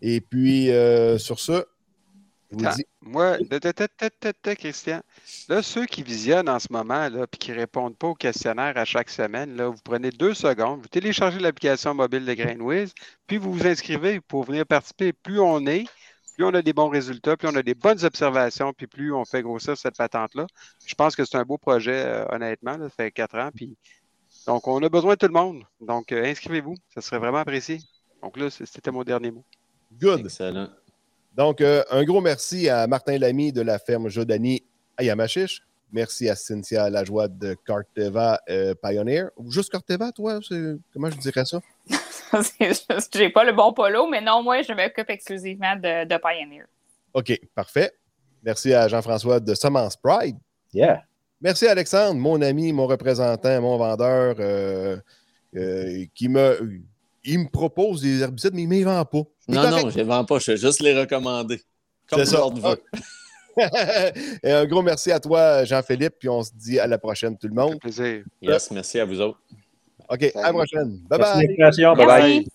Et puis, euh, sur ce, je vous Attends, dis. Moi, Christian, là, ceux qui visionnent en ce moment, là, puis qui ne répondent pas au questionnaire à chaque semaine, là, vous prenez deux secondes, vous téléchargez l'application mobile de GrainWiz, puis vous vous inscrivez pour venir participer. Plus on est, plus on a des bons résultats, plus on a des bonnes observations, puis plus on fait grossir cette patente-là. Je pense que c'est un beau projet, euh, honnêtement. là, ça fait quatre ans, puis donc on a besoin de tout le monde. Donc, euh, inscrivez-vous, ça serait vraiment apprécié. Donc là, c'était mon dernier mot. Good. Excellent. Donc, euh, un gros merci à Martin Lamy de la ferme Jodani à Yamachiche. Merci à Cynthia Lajoie de Carteva euh, Pioneer. Ou juste Carteva, toi? Comment je dirais ça? [laughs] J'ai pas le bon polo, mais non, moi, je m'occupe exclusivement de, de Pioneer. OK, parfait. Merci à Jean-François de Semence Pride. Yeah. Merci à Alexandre, mon ami, mon représentant, mon vendeur, euh, euh, qui me, il me propose des herbicides, mais il ne m'y vend pas. Non, correct. non, je ne vends pas. Je vais juste les recommander. Comme C'est ça. l'ordre veut. [laughs] Et un gros merci à toi, Jean-Philippe, puis on se dit à la prochaine, tout le monde. plaisir. Yes, merci à vous autres. OK, à la prochaine. Bye Merci